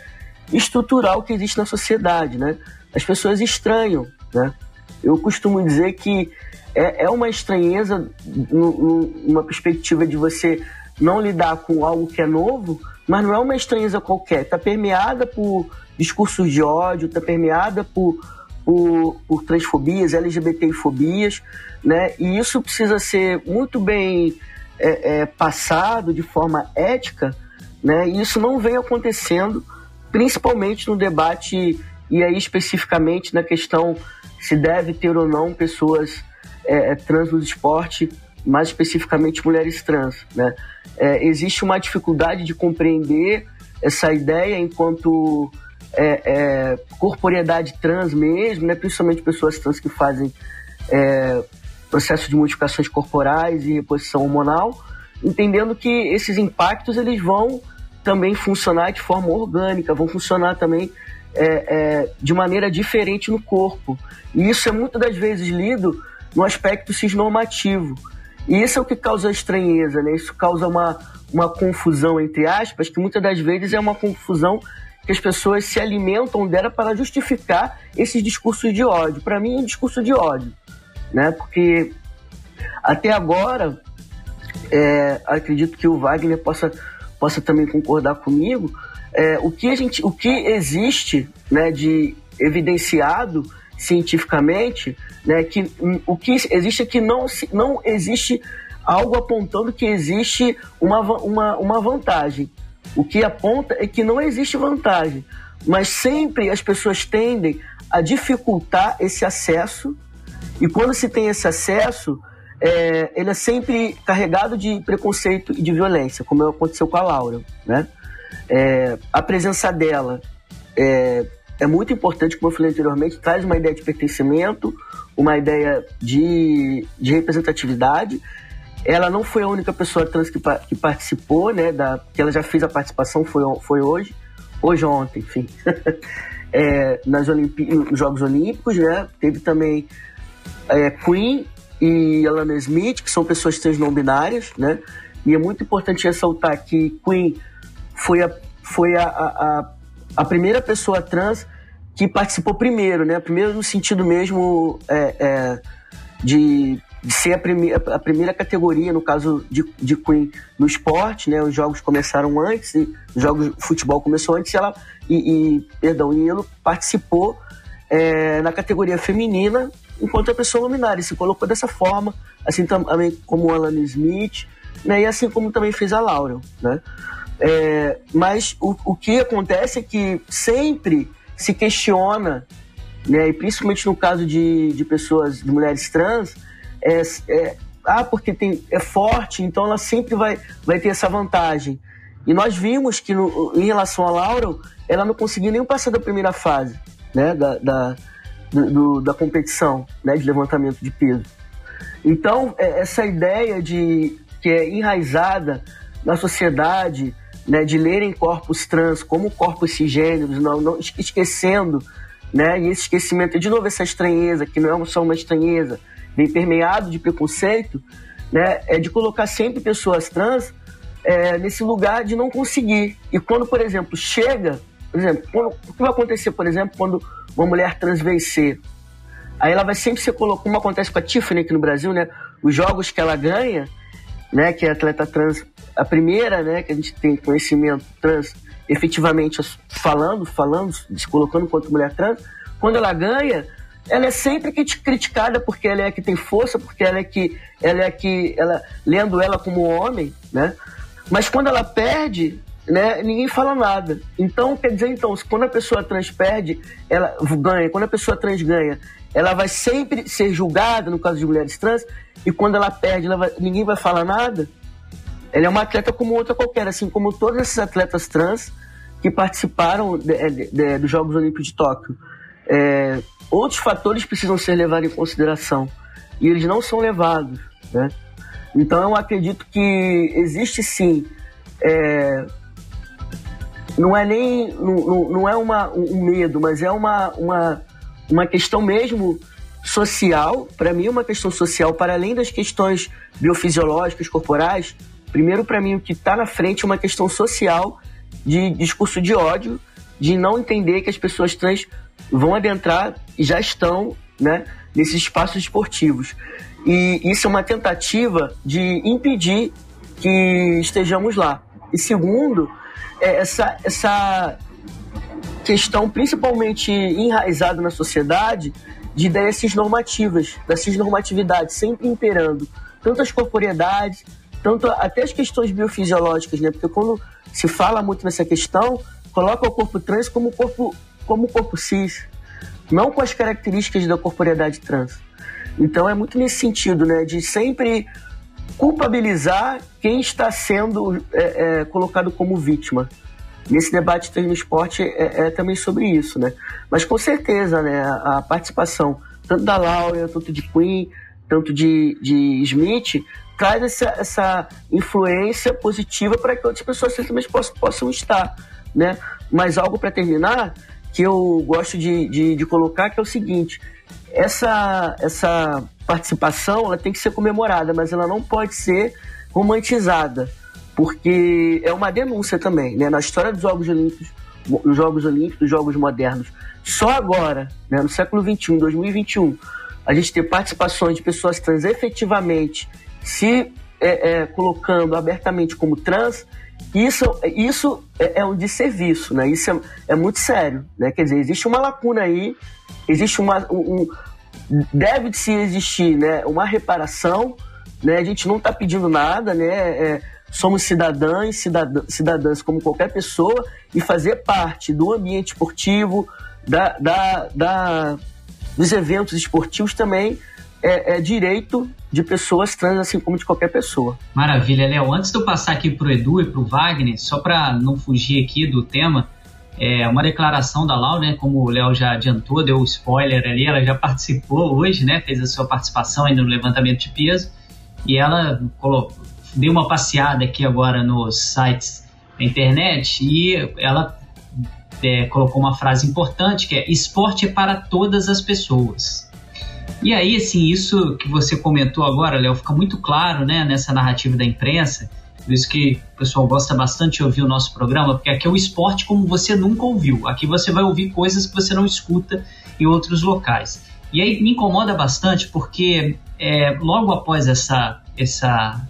estrutural que existe na sociedade, né? As pessoas estranham, né? Eu costumo dizer que é, é uma estranheza numa perspectiva de você não lidar com algo que é novo, mas não é uma estranheza qualquer, está permeada por discursos de ódio, está permeada por por, por transfobias, LGBTfobias, né? E isso precisa ser muito bem é, é, passado de forma ética, né? E isso não vem acontecendo, principalmente no debate e aí especificamente na questão se deve ter ou não pessoas é, é trans no esporte, mais especificamente mulheres trans, né? É, existe uma dificuldade de compreender essa ideia enquanto é, é, corporeidade trans mesmo, né? principalmente pessoas trans que fazem é, processo de modificações corporais e reposição hormonal, entendendo que esses impactos eles vão também funcionar de forma orgânica, vão funcionar também é, é, de maneira diferente no corpo. E isso é muitas das vezes lido no aspecto cisnormativo. E isso é o que causa estranheza, né? Isso causa uma, uma confusão, entre aspas, que muitas das vezes é uma confusão que as pessoas se alimentam dela para justificar esses discursos de ódio. Para mim, é um discurso de ódio, né? Porque até agora, é, acredito que o Wagner possa, possa também concordar comigo. É, o que a gente, o que existe, né, de evidenciado cientificamente, né, que o que existe é que não, não existe algo apontando que existe uma, uma, uma vantagem. O que aponta é que não existe vantagem, mas sempre as pessoas tendem a dificultar esse acesso, e quando se tem esse acesso, é, ele é sempre carregado de preconceito e de violência, como aconteceu com a Laura. Né? É, a presença dela é, é muito importante, como eu falei anteriormente, traz uma ideia de pertencimento, uma ideia de, de representatividade ela não foi a única pessoa trans que, que participou, né? Da, que ela já fez a participação, foi, foi hoje, hoje ontem, enfim. é, nas Olimpi nos Jogos Olímpicos, né? Teve também é, Queen e Alana Smith, que são pessoas trans não binárias, né? E é muito importante ressaltar que Queen foi a, foi a, a, a primeira pessoa trans que participou primeiro, né? Primeiro no sentido mesmo é, é, de, de, ser a, prime a, primeira categoria, no caso de, de Queen, no esporte, né? Os jogos começaram antes, e, os jogos de futebol começou antes, e ela e, e perdão, e ele participou é, na categoria feminina enquanto a pessoa luminária, se colocou dessa forma, assim também como o Alan Smith, né? E assim como também fez a Laurel, né? É, mas o, o que acontece é que sempre se questiona, né, e principalmente no caso de, de pessoas, de mulheres trans, é, é, ah, porque tem, é forte, então ela sempre vai, vai ter essa vantagem. E nós vimos que no, em relação a Laura, ela não conseguiu nem passar da primeira fase né, da, da, do, da competição né, de levantamento de peso. Então, é, essa ideia de que é enraizada na sociedade, né, de lerem corpos trans como corpos cisgêneros, não, não esquecendo, né, e esse esquecimento, de novo, essa estranheza, que não é só uma estranheza, bem permeado de preconceito, né, é de colocar sempre pessoas trans é, nesse lugar de não conseguir. E quando, por exemplo, chega, por exemplo, quando, o que vai acontecer, por exemplo, quando uma mulher trans vencer? Aí ela vai sempre ser colocada, como acontece com a Tiffany aqui no Brasil, né? Os jogos que ela ganha, né, que é atleta trans, a primeira, né, que a gente tem conhecimento trans, efetivamente falando, falando, se colocando enquanto mulher trans, quando ela ganha, ela é sempre criticada porque ela é que tem força, porque ela é que ela é que ela lendo ela como homem, né? Mas quando ela perde, né, ninguém fala nada. Então, quer dizer, então, quando a pessoa trans perde, ela ganha. Quando a pessoa trans ganha, ela vai sempre ser julgada, no caso de mulheres trans, e quando ela perde, ela vai, ninguém vai falar nada. Ela é uma atleta como outra qualquer, assim como todos esses atletas trans que participaram de, de, de, dos Jogos Olímpicos de Tóquio. É, outros fatores precisam ser levados em consideração e eles não são levados, né? Então eu acredito que existe sim, é, não é nem não, não é uma, um medo, mas é uma, uma uma questão mesmo social, para mim, uma questão social, para além das questões biofisiológicas, corporais. Primeiro, para mim, o que está na frente é uma questão social de discurso de ódio, de não entender que as pessoas trans vão adentrar já estão né, nesses espaços esportivos. E isso é uma tentativa de impedir que estejamos lá. E segundo, é essa, essa questão principalmente enraizada na sociedade de ideias cisnormativas, da cisnormatividade sempre imperando tanto as corporeidades, tanto até as questões biofisiológicas, né? Porque quando se fala muito nessa questão, coloca o corpo trans como corpo como corpo cis, não com as características da corporeidade trans. Então é muito nesse sentido, né? De sempre culpabilizar quem está sendo é, é, colocado como vítima. Nesse debate no esporte é, é, também sobre isso, né? Mas com certeza, né, a, participação tanto da Laura, tanto de Queen, tanto de, de Smith, traz essa, essa influência positiva para que outras pessoas também possam, possam estar, né? Mas algo para terminar que eu gosto de, de, de, colocar que é o seguinte: essa, essa participação ela tem que ser comemorada, mas ela não pode ser romantizada porque é uma denúncia também, né? Na história dos Jogos Olímpicos, dos Jogos Olímpicos, dos Jogos Modernos, só agora, né, no século XXI, 2021, a gente ter participações de pessoas trans efetivamente se é, é, colocando abertamente como trans, isso, isso é, é um desserviço, né? Isso é, é, muito sério, né? Quer dizer, existe uma lacuna aí, existe uma... Um, Deve-se existir né, uma reparação, né? A gente não está pedindo nada, né? É, somos cidadãs, cidadã, cidadãs como qualquer pessoa e fazer parte do ambiente esportivo, da, da, da dos eventos esportivos também é, é, direito de pessoas trans, assim como de qualquer pessoa. Maravilha, Léo. Antes de eu passar aqui para o Edu e para o Wagner, só para não fugir aqui do tema, é uma declaração da Lau, né? Como o Léo já adiantou, deu um spoiler ali, ela já participou hoje, né? Fez a sua participação ainda no levantamento de peso e ela colocou, dei uma passeada aqui agora nos sites da internet e ela é, colocou uma frase importante que é esporte é para todas as pessoas. E aí, assim, isso que você comentou agora, Léo, fica muito claro, né, nessa narrativa da imprensa, Por isso que o pessoal gosta bastante de ouvir o nosso programa, porque aqui é o esporte como você nunca ouviu. Aqui você vai ouvir coisas que você não escuta em outros locais. E aí me incomoda bastante porque é, logo após essa, essa,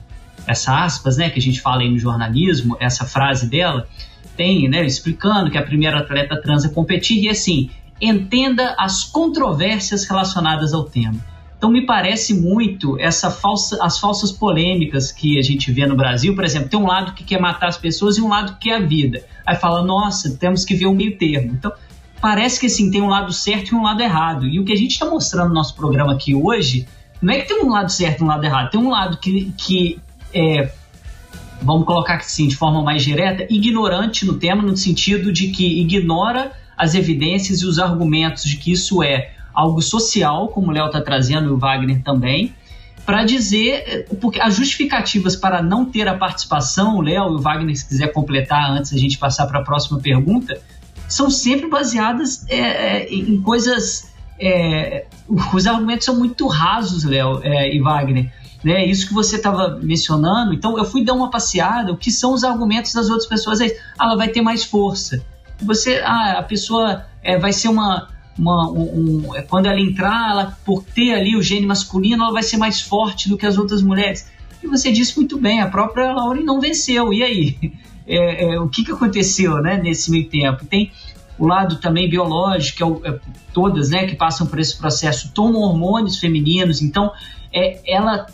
essa aspas, né, que a gente fala aí no jornalismo, essa frase dela, tem, né, explicando que a primeira atleta trans a competir e assim, entenda as controvérsias relacionadas ao tema. Então me parece muito essa falsa, as falsas polêmicas que a gente vê no Brasil, por exemplo, tem um lado que quer matar as pessoas e um lado que quer a vida. Aí fala, nossa, temos que ver um meio termo. Então parece que assim tem um lado certo e um lado errado. E o que a gente está mostrando no nosso programa aqui hoje não é que tem um lado certo e um lado errado, tem um lado que, que é, vamos colocar assim de forma mais direta, ignorante no tema, no sentido de que ignora as evidências e os argumentos de que isso é algo social, como o Léo está trazendo e o Wagner também, para dizer, porque as justificativas para não ter a participação, o Léo e o Wagner, se quiser completar antes a gente passar para a próxima pergunta, são sempre baseadas é, em coisas. É, os argumentos são muito rasos, Léo é, e Wagner. Né, isso que você estava mencionando, então eu fui dar uma passeada, o que são os argumentos das outras pessoas? É, ah, ela vai ter mais força. Você, ah, a pessoa é, vai ser uma, uma, um, um, é, quando ela entrar, ela, por ter ali o gene masculino, ela vai ser mais forte do que as outras mulheres. E você disse muito bem, a própria Lauren não venceu. E aí? É, é, o que, que aconteceu né, nesse meio tempo? Tem o lado também biológico, é, é todas né, que passam por esse processo tomam hormônios femininos, então é, ela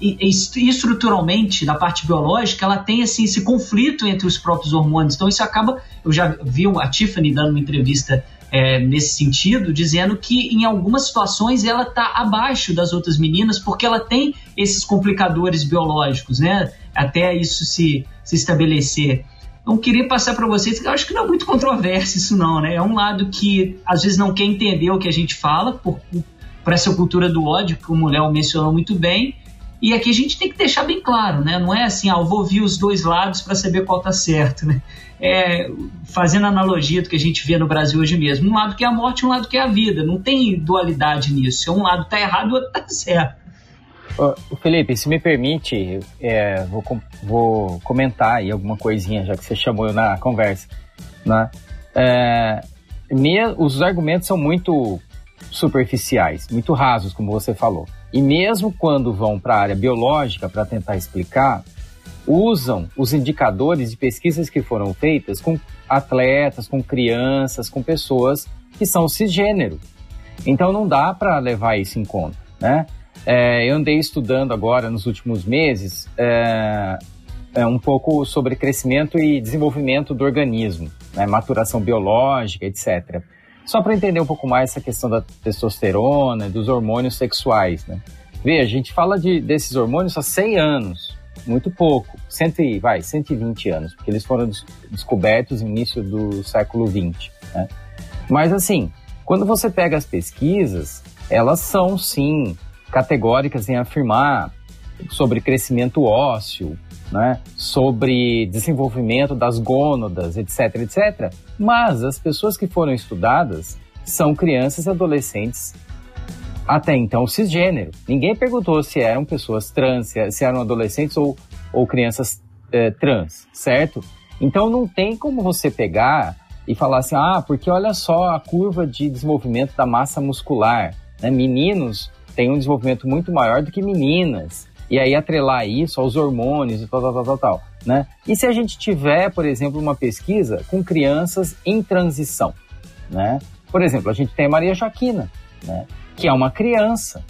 estruturalmente, da parte biológica, ela tem assim, esse conflito entre os próprios hormônios. Então isso acaba. Eu já vi a Tiffany dando uma entrevista é, nesse sentido, dizendo que em algumas situações ela está abaixo das outras meninas porque ela tem esses complicadores biológicos, né? Até isso se, se estabelecer. Então, queria passar para vocês, eu acho que não é muito controverso isso não, né? É um lado que às vezes não quer entender o que a gente fala, por, por essa cultura do ódio, como o Léo mencionou muito bem, e aqui a gente tem que deixar bem claro, né? Não é assim, ah, eu vou ouvir os dois lados para saber qual tá certo, né? É, fazendo analogia do que a gente vê no Brasil hoje mesmo. Um lado que é a morte, um lado que é a vida. Não tem dualidade nisso. Um lado tá errado, o outro tá certo. Felipe, se me permite, é, vou, vou comentar aí alguma coisinha, já que você chamou eu na conversa. Né? É, minha, os argumentos são muito superficiais, muito rasos, como você falou. E mesmo quando vão para a área biológica para tentar explicar, usam os indicadores de pesquisas que foram feitas com atletas, com crianças, com pessoas que são cisgênero. Então não dá para levar isso em conta, né? É, eu andei estudando agora nos últimos meses é, é, um pouco sobre crescimento e desenvolvimento do organismo, né, maturação biológica, etc. Só para entender um pouco mais essa questão da testosterona, dos hormônios sexuais. Né? Vê, a gente fala de, desses hormônios há 100 anos, muito pouco, 100, vai, 120 anos, porque eles foram des descobertos no início do século 20. Né? Mas assim, quando você pega as pesquisas, elas são sim categóricas em afirmar sobre crescimento ósseo, né, sobre desenvolvimento das gônadas, etc, etc. Mas as pessoas que foram estudadas são crianças e adolescentes até então cisgênero. Ninguém perguntou se eram pessoas trans, se eram adolescentes ou, ou crianças é, trans, certo? Então não tem como você pegar e falar assim, ah, porque olha só a curva de desenvolvimento da massa muscular. Né? Meninos têm um desenvolvimento muito maior do que meninas. E aí atrelar isso aos hormônios e tal, tal, tal, tal, tal né? E se a gente tiver, por exemplo, uma pesquisa com crianças em transição, né? Por exemplo, a gente tem a Maria Joaquina, né? Que é uma criança,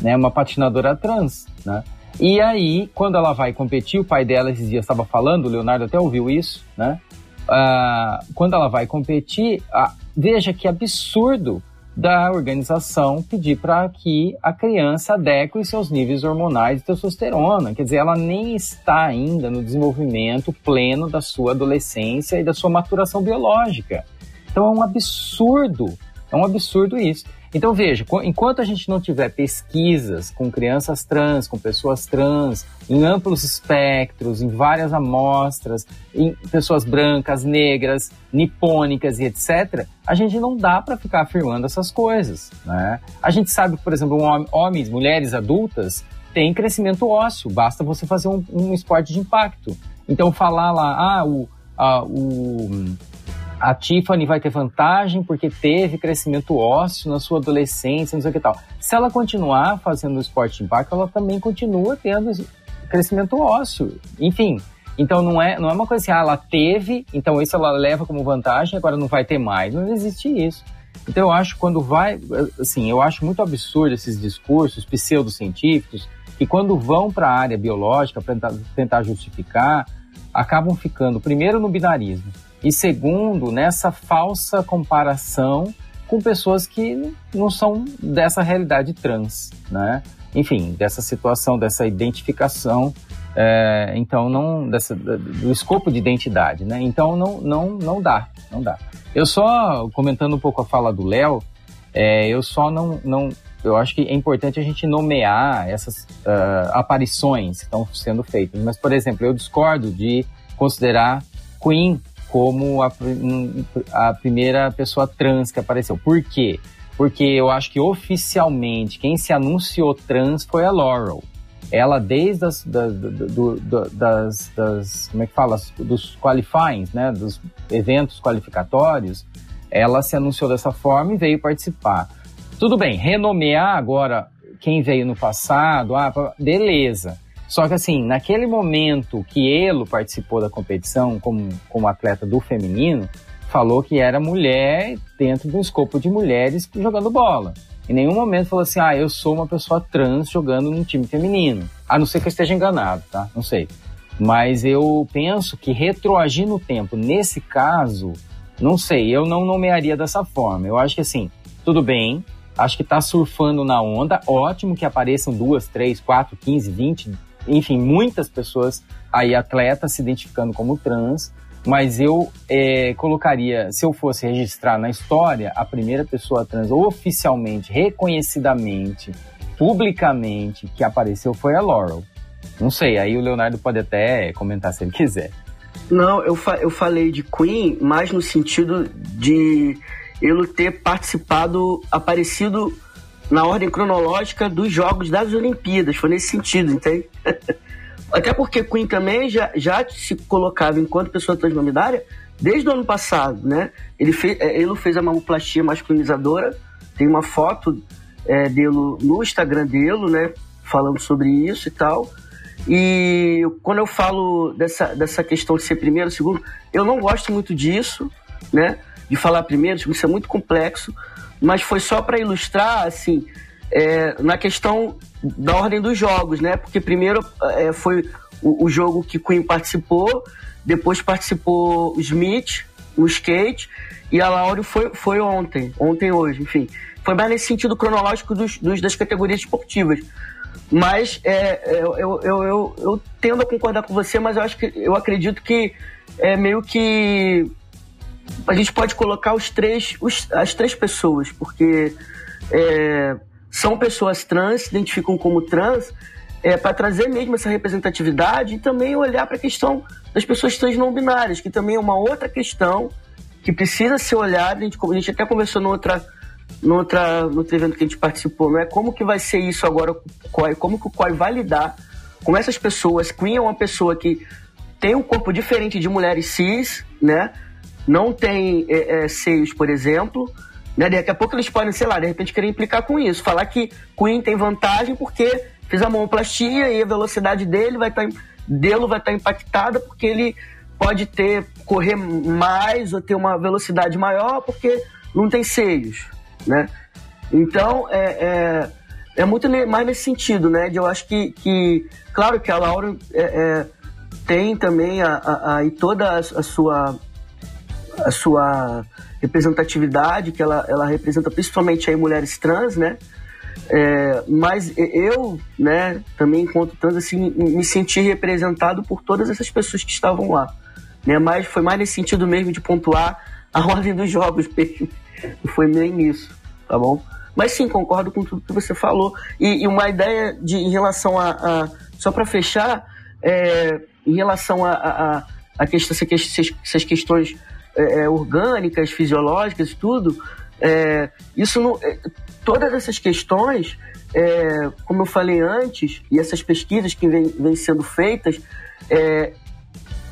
né? Uma patinadora trans, né? E aí, quando ela vai competir, o pai dela esses dias estava falando, o Leonardo até ouviu isso, né? Ah, quando ela vai competir, ah, veja que absurdo da organização pedir para que a criança adeque seus níveis hormonais de testosterona. Quer dizer, ela nem está ainda no desenvolvimento pleno da sua adolescência e da sua maturação biológica. Então é um absurdo, é um absurdo isso. Então veja, enquanto a gente não tiver pesquisas com crianças trans, com pessoas trans, em amplos espectros, em várias amostras, em pessoas brancas, negras, nipônicas e etc., a gente não dá para ficar afirmando essas coisas. Né? A gente sabe, por exemplo, homens, mulheres adultas tem crescimento ósseo, basta você fazer um, um esporte de impacto. Então, falar lá, ah, o, a, o, a Tiffany vai ter vantagem porque teve crescimento ósseo na sua adolescência, não sei o que tal. Se ela continuar fazendo esporte de impacto, ela também continua tendo crescimento ósseo. Enfim, então não é, não é uma coisa assim, ah, ela teve, então isso ela leva como vantagem, agora não vai ter mais. Não existe isso. Então eu acho quando vai, assim, eu acho muito absurdo esses discursos pseudocientíficos que quando vão para a área biológica para tentar, tentar justificar, acabam ficando primeiro no binarismo e segundo nessa falsa comparação com pessoas que não são dessa realidade trans, né? Enfim, dessa situação, dessa identificação é, então não dessa, do escopo de identidade, né? Então não não não dá, não dá. Eu só comentando um pouco a fala do Léo, é, eu só não não eu acho que é importante a gente nomear essas uh, aparições que estão sendo feitas. Mas por exemplo, eu discordo de considerar Queen como a, a primeira pessoa trans que apareceu. Por quê? Porque eu acho que oficialmente quem se anunciou trans foi a Laurel ela desde as, da, do, do, das, das, como é que fala, dos qualifyings, né, dos eventos qualificatórios, ela se anunciou dessa forma e veio participar. Tudo bem, renomear agora quem veio no passado, ah, beleza. Só que assim, naquele momento que ele participou da competição como, como atleta do feminino, falou que era mulher dentro do escopo de mulheres jogando bola. Em nenhum momento falou assim, ah, eu sou uma pessoa trans jogando num time feminino. A não ser que eu esteja enganado, tá? Não sei. Mas eu penso que retroagir no tempo, nesse caso, não sei, eu não nomearia dessa forma. Eu acho que assim, tudo bem, acho que tá surfando na onda, ótimo que apareçam duas, três, quatro, quinze, vinte, enfim, muitas pessoas aí, atletas, se identificando como trans, mas eu é, colocaria, se eu fosse registrar na história, a primeira pessoa trans oficialmente, reconhecidamente, publicamente, que apareceu foi a Laurel. Não sei, aí o Leonardo pode até comentar se ele quiser. Não, eu, fa eu falei de Queen mais no sentido de ele ter participado, aparecido na ordem cronológica dos Jogos das Olimpíadas. Foi nesse sentido, entende? Até porque Queen também já, já se colocava enquanto pessoa transnominária desde o ano passado, né? Ele fez, é, ele fez a mamoplastia masculinizadora, tem uma foto é, dele no Instagram dele, né? Falando sobre isso e tal. E quando eu falo dessa, dessa questão de ser primeiro, segundo, eu não gosto muito disso, né? De falar primeiro, isso é muito complexo, mas foi só para ilustrar, assim, é, na questão da ordem dos jogos, né? Porque primeiro é, foi o, o, jogo que Queen participou, depois participou o Smith, o skate, e a Laura foi, foi ontem, ontem hoje, enfim. Foi mais nesse sentido cronológico dos, dos das categorias esportivas. Mas é, é, eu, eu, eu, eu, tendo a concordar com você, mas eu acho que eu acredito que é meio que a gente pode colocar os três, os, as três pessoas, porque é, são pessoas trans, se identificam como trans, é, para trazer mesmo essa representatividade e também olhar para a questão das pessoas trans não binárias, que também é uma outra questão que precisa ser olhada. A gente, a gente até conversou no, outra, no, outra, no outro evento que a gente participou, não é? Como que vai ser isso agora? Como que o COI vai lidar com essas pessoas? Queen é uma pessoa que tem um corpo diferente de mulheres cis, né? Não tem é, é, seios, por exemplo, né? Daqui a pouco eles podem, sei lá, de repente querer implicar com isso. Falar que Queen tem vantagem porque fez a mamoplastia e a velocidade dele vai estar tá, dele vai estar tá impactada porque ele pode ter correr mais ou ter uma velocidade maior porque não tem seios, né? Então é, é, é muito mais nesse sentido, né? De eu acho que, que claro que a Laura é, é, tem também a, a, a, e toda a, a sua a sua representatividade, que ela, ela representa principalmente aí mulheres trans, né? É, mas eu, né, também enquanto trans, assim, me senti representado por todas essas pessoas que estavam lá. Né? Mas foi mais nesse sentido mesmo de pontuar a ordem dos jogos mesmo. Foi meio nisso, tá bom? Mas sim, concordo com tudo que você falou. E, e uma ideia de, em relação a. a só para fechar, é, em relação a, a, a questão, essas questões é, é, orgânicas, fisiológicas, tudo, É, isso não, é, todas essas questões, é, como eu falei antes, e essas pesquisas que vêm vem sendo feitas, é,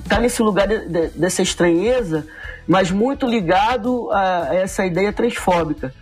tá nesse lugar de, de, dessa estranheza, mas muito ligado a, a essa ideia transfóbica.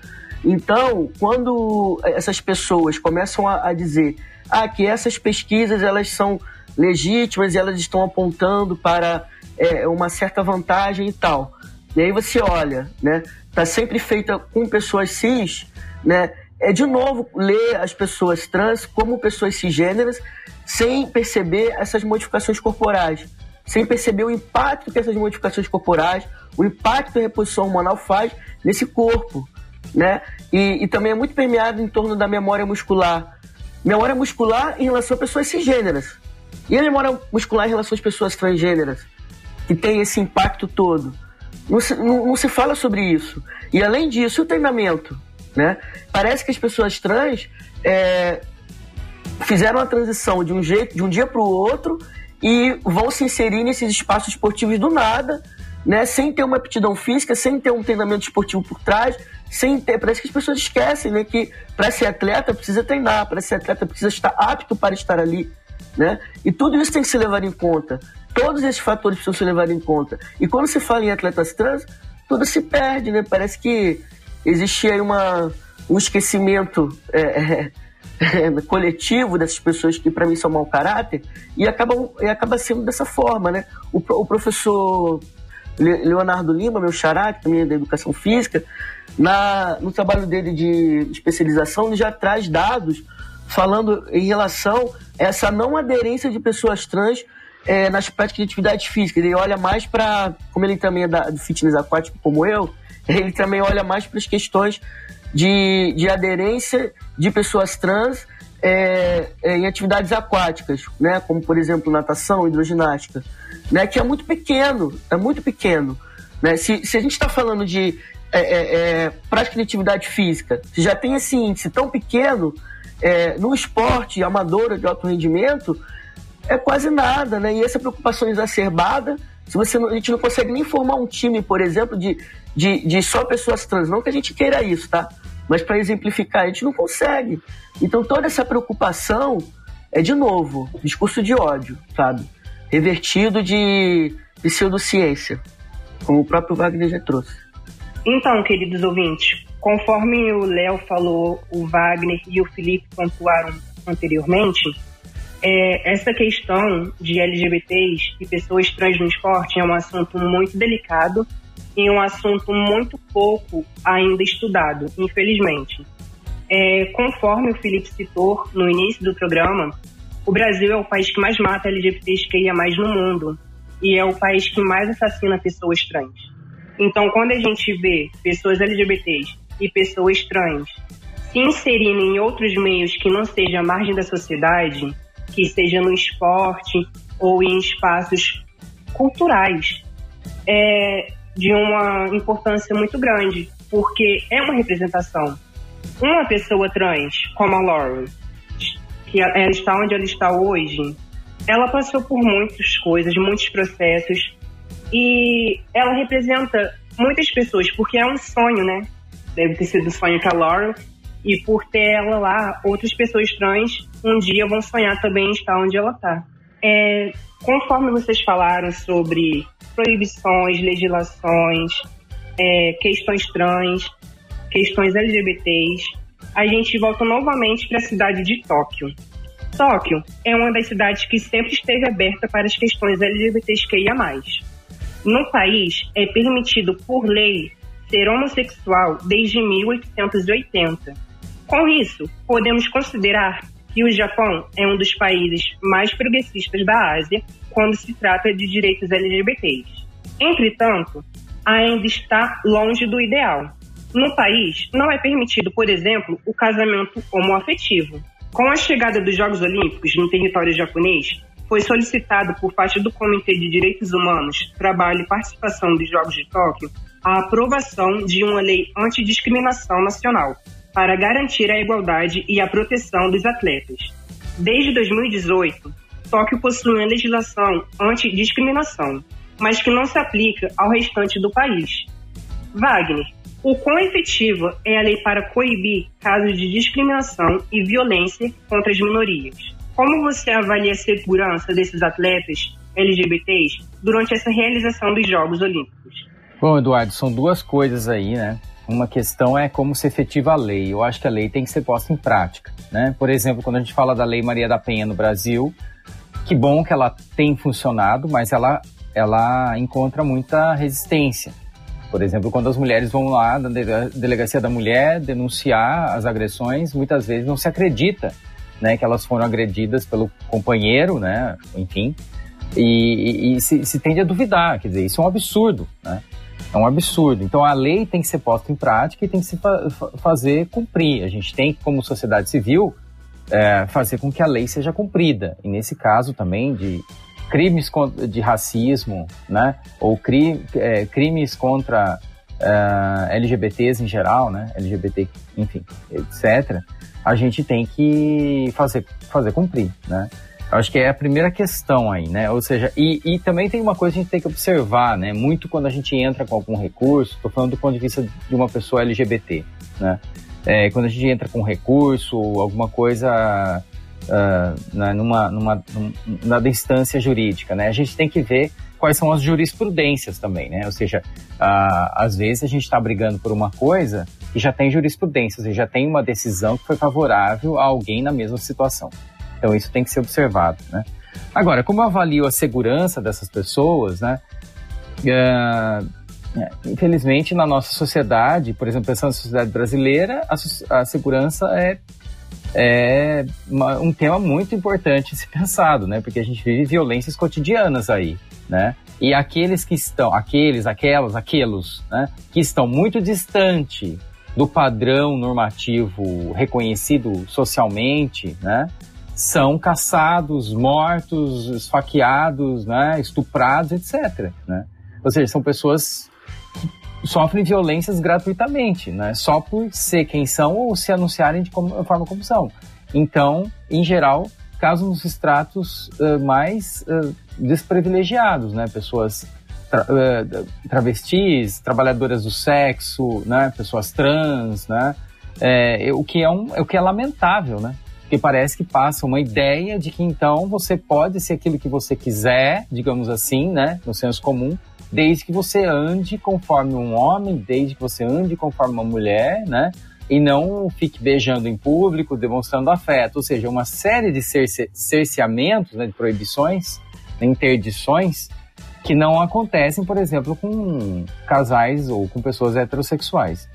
Então, quando essas pessoas começam a, a dizer ah, que essas pesquisas elas são legítimas e elas estão apontando para é, uma certa vantagem e tal. E aí você olha, né? Tá sempre feita com pessoas cis, né? É de novo ler as pessoas trans como pessoas cisgêneras sem perceber essas modificações corporais, sem perceber o impacto que essas modificações corporais, o impacto que a reposição hormonal faz nesse corpo, né? E, e também é muito permeado em torno da memória muscular. Memória muscular em relação a pessoas cisgêneras. E a memória muscular em relação às pessoas transgêneras, que tem esse impacto todo. Não se, não, não se fala sobre isso. E além disso, o treinamento. Né? Parece que as pessoas trans é, fizeram a transição de um jeito, de um dia para o outro e vão se inserir nesses espaços esportivos do nada, né? Sem ter uma aptidão física, sem ter um treinamento esportivo por trás, sem ter. Parece que as pessoas esquecem, né? Que para ser atleta precisa treinar, para ser atleta precisa estar apto para estar ali, né? E tudo isso tem que ser levado em conta. Todos esses fatores precisam ser levados em conta. E quando se fala em atletas trans, tudo se perde, né? Parece que existe aí uma, um esquecimento é, é, é, coletivo dessas pessoas que para mim são mau caráter e acaba, e acaba sendo dessa forma, né? O, o professor Leonardo Lima, meu xará, que também é da educação física, na, no trabalho dele de especialização, ele já traz dados falando em relação a essa não aderência de pessoas trans é, nas práticas de atividade física. Ele olha mais para, como ele também é da, do fitness aquático como eu, ele também olha mais para as questões de, de aderência de pessoas trans é, é, em atividades aquáticas, né? como por exemplo natação, hidroginástica, né? que é muito pequeno, é muito pequeno. Né? Se, se a gente está falando de é, é, é, prática de atividade física, se já tem esse índice tão pequeno, é, no esporte amador de alto rendimento, é quase nada, né? E essa preocupação exacerbada, se você não, a gente não consegue nem formar um time, por exemplo, de, de, de só pessoas trans, não que a gente queira isso, tá? Mas para exemplificar, a gente não consegue. Então toda essa preocupação é, de novo, discurso de ódio, sabe? Revertido de pseudociência, como o próprio Wagner já trouxe. Então, queridos ouvintes, conforme o Léo falou, o Wagner e o Felipe pontuaram anteriormente, é, essa questão de LGBTs e pessoas trans no esporte é um assunto muito delicado e um assunto muito pouco ainda estudado, infelizmente. É, conforme o Felipe citou no início do programa, o Brasil é o país que mais mata LGBTs que ia mais no mundo e é o país que mais assassina pessoas trans. Então, quando a gente vê pessoas LGBTs e pessoas trans se inserindo em outros meios que não sejam a margem da sociedade, que seja no esporte ou em espaços culturais, é de uma importância muito grande, porque é uma representação. Uma pessoa trans, como a Lauren, que ela está onde ela está hoje, ela passou por muitas coisas, muitos processos, e ela representa muitas pessoas, porque é um sonho, né? Deve ter sido o sonho que a Lauren, e por ter ela lá, outras pessoas trans um dia vão sonhar também estar onde ela está. É, conforme vocês falaram sobre proibições, legislações, é, questões trans, questões LGBTs, a gente volta novamente para a cidade de Tóquio. Tóquio é uma das cidades que sempre esteve aberta para as questões LGBTQIA+. No país, é permitido por lei ser homossexual desde 1880. Com isso, podemos considerar que o Japão é um dos países mais progressistas da Ásia quando se trata de direitos LGBTs. Entretanto, ainda está longe do ideal. No país, não é permitido, por exemplo, o casamento homoafetivo. Com a chegada dos Jogos Olímpicos no território japonês, foi solicitado por parte do Comitê de Direitos Humanos, Trabalho e Participação dos Jogos de Tóquio a aprovação de uma lei antidiscriminação nacional, para garantir a igualdade e a proteção dos atletas. Desde 2018, Tóquio possui uma legislação antidiscriminação, mas que não se aplica ao restante do país. Wagner, O quão efetiva é a lei para coibir casos de discriminação e violência contra as minorias? Como você avalia a segurança desses atletas LGBTs durante essa realização dos Jogos Olímpicos? Bom, Eduardo, são duas coisas aí, né? Uma questão é como se efetiva a lei. Eu acho que a lei tem que ser posta em prática, né? Por exemplo, quando a gente fala da Lei Maria da Penha no Brasil, que bom que ela tem funcionado, mas ela, ela encontra muita resistência. Por exemplo, quando as mulheres vão lá na delegacia da mulher denunciar as agressões, muitas vezes não se acredita, né, que elas foram agredidas pelo companheiro, né, enfim, e, e, e se, se, tende a duvidar, quer dizer, isso é um absurdo, né? É um absurdo. Então a lei tem que ser posta em prática e tem que se fa fazer cumprir. A gente tem que, como sociedade civil, é, fazer com que a lei seja cumprida. E nesse caso também de crimes de racismo, né? Ou cri, é, crimes contra é, LGBTs em geral, né? LGBT, enfim, etc. A gente tem que fazer, fazer cumprir, né? Acho que é a primeira questão aí, né? Ou seja, e, e também tem uma coisa que a gente tem que observar, né? Muito quando a gente entra com algum recurso, estou falando do ponto de vista de uma pessoa LGBT, né? É, quando a gente entra com recurso, alguma coisa uh, né, numa, numa, numa instância jurídica, né? A gente tem que ver quais são as jurisprudências também, né? Ou seja, uh, às vezes a gente está brigando por uma coisa e já tem jurisprudência, ou seja, já tem uma decisão que foi favorável a alguém na mesma situação. Então isso tem que ser observado, né? Agora, como eu avalio a segurança dessas pessoas, né? Uh, infelizmente, na nossa sociedade, por exemplo, pensando na sociedade brasileira, a, a segurança é, é uma, um tema muito importante ser pensado, né? Porque a gente vive violências cotidianas aí, né? E aqueles que estão, aqueles, aquelas, aqueles, né? Que estão muito distante do padrão normativo reconhecido socialmente, né? São caçados, mortos, esfaqueados, né? Estuprados, etc. Né? Ou seja, são pessoas sofrem violências gratuitamente, né? Só por ser quem são ou se anunciarem de como, forma como são. Então, em geral, casos nos estratos uh, mais uh, desprivilegiados, né? Pessoas tra uh, travestis, trabalhadoras do sexo, né? Pessoas trans, né? É, o que é um, o que é lamentável, né? Porque parece que passa uma ideia de que então você pode ser aquilo que você quiser, digamos assim, né? No senso comum, desde que você ande conforme um homem, desde que você ande conforme uma mulher, né? E não fique beijando em público, demonstrando afeto. Ou seja, uma série de cerce cerceamentos, né, de proibições, interdições, que não acontecem, por exemplo, com casais ou com pessoas heterossexuais.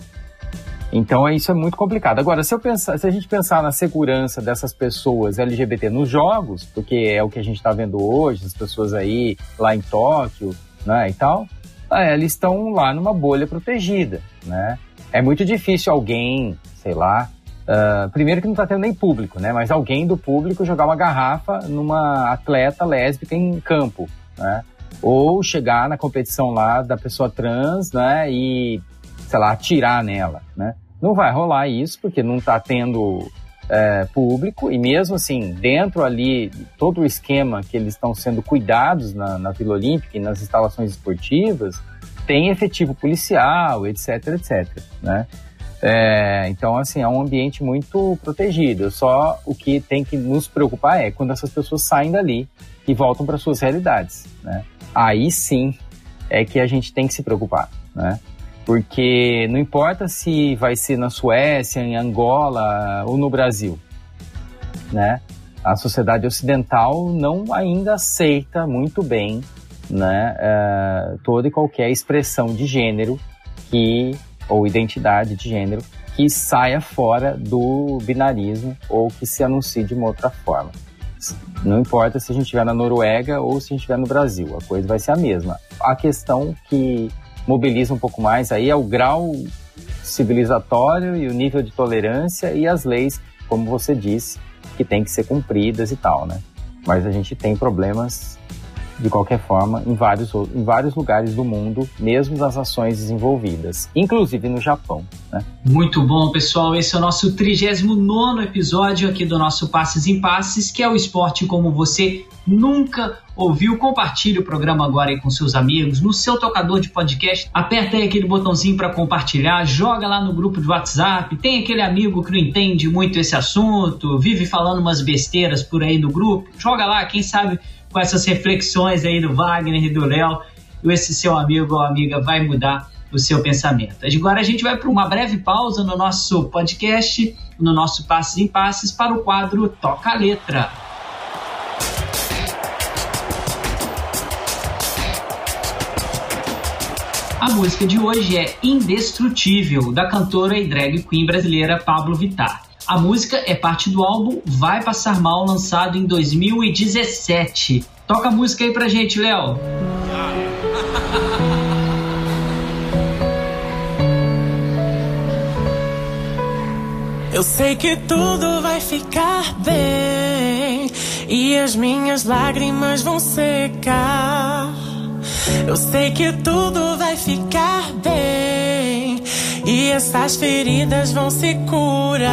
Então isso é muito complicado. Agora, se, eu pensar, se a gente pensar na segurança dessas pessoas LGBT nos jogos, porque é o que a gente está vendo hoje, as pessoas aí lá em Tóquio, né, e tal, é, eles estão lá numa bolha protegida, né? É muito difícil alguém, sei lá, uh, primeiro que não está tendo nem público, né? Mas alguém do público jogar uma garrafa numa atleta lésbica em campo, né? Ou chegar na competição lá da pessoa trans, né? E, sei lá, atirar nela, né? Não vai rolar isso, porque não está tendo é, público e mesmo assim, dentro ali, todo o esquema que eles estão sendo cuidados na, na Vila Olímpica e nas instalações esportivas, tem efetivo policial, etc, etc, né? É, então, assim, é um ambiente muito protegido. Só o que tem que nos preocupar é quando essas pessoas saem dali e voltam para suas realidades, né? Aí sim é que a gente tem que se preocupar, né? Porque não importa se vai ser na Suécia, em Angola ou no Brasil, né? A sociedade ocidental não ainda aceita muito bem né, uh, toda e qualquer expressão de gênero que ou identidade de gênero que saia fora do binarismo ou que se anuncie de uma outra forma. Não importa se a gente estiver na Noruega ou se a gente estiver no Brasil, a coisa vai ser a mesma. A questão que mobiliza um pouco mais aí é o grau civilizatório e o nível de tolerância e as leis, como você disse, que tem que ser cumpridas e tal, né? Mas a gente tem problemas de qualquer forma, em vários, em vários lugares do mundo, mesmo das nações desenvolvidas, inclusive no Japão. Né? Muito bom, pessoal. Esse é o nosso 39 episódio aqui do nosso Passes em Passes, que é o esporte como você nunca ouviu, compartilhe o programa agora aí com seus amigos, no seu tocador de podcast, aperta aí aquele botãozinho para compartilhar, joga lá no grupo de WhatsApp, tem aquele amigo que não entende muito esse assunto, vive falando umas besteiras por aí no grupo, joga lá, quem sabe com essas reflexões aí do Wagner e do Léo, esse seu amigo ou amiga vai mudar o seu pensamento. Agora a gente vai para uma breve pausa no nosso podcast, no nosso Passes em Passes, para o quadro Toca a Letra. A música de hoje é Indestrutível, da cantora e drag queen brasileira Pablo Vittar. A música é parte do álbum Vai Passar Mal, lançado em 2017. Toca a música aí pra gente, Léo. Eu sei que tudo vai ficar bem e as minhas lágrimas vão secar. Eu sei que tudo vai ficar bem e essas feridas vão se curar.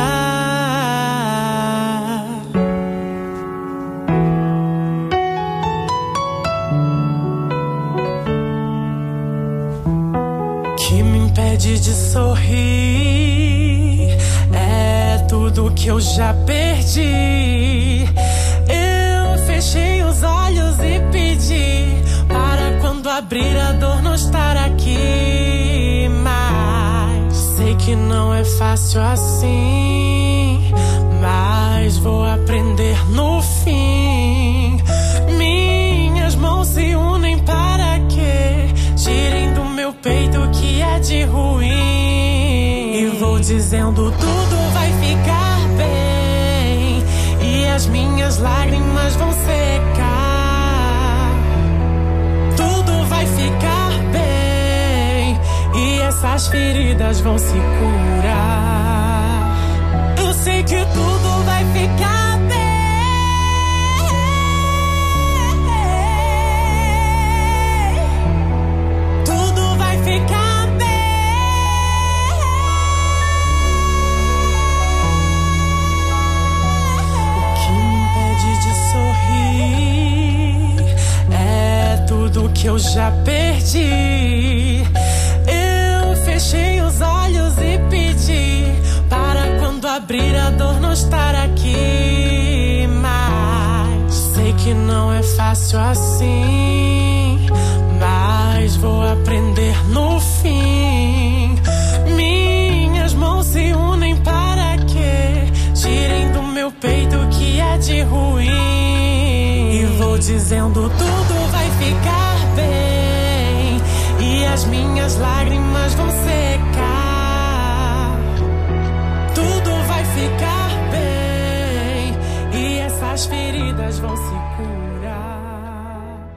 Que me impede de sorrir é tudo que eu já perdi. Eu fechei os olhos e pedi abrir a dor não estar aqui. Que não é fácil assim. Mas vou aprender no fim. Minhas mãos se unem para que tirem do meu peito o que é de ruim. E vou dizendo tudo vai ficar bem. E as minhas lágrimas vão secar. Essas feridas vão se curar. Eu sei que tudo vai ficar bem. Tudo vai ficar bem. O que me impede de sorrir é tudo que eu já perdi fechei os olhos e pedi para quando abrir a dor não estar aqui. Mas sei que não é fácil assim. Mas vou aprender no fim. Minhas mãos se unem para que tirem do meu peito o que é de ruim. E vou dizendo tudo vai ficar bem. E as minhas lágrimas vão as feridas vão se curar.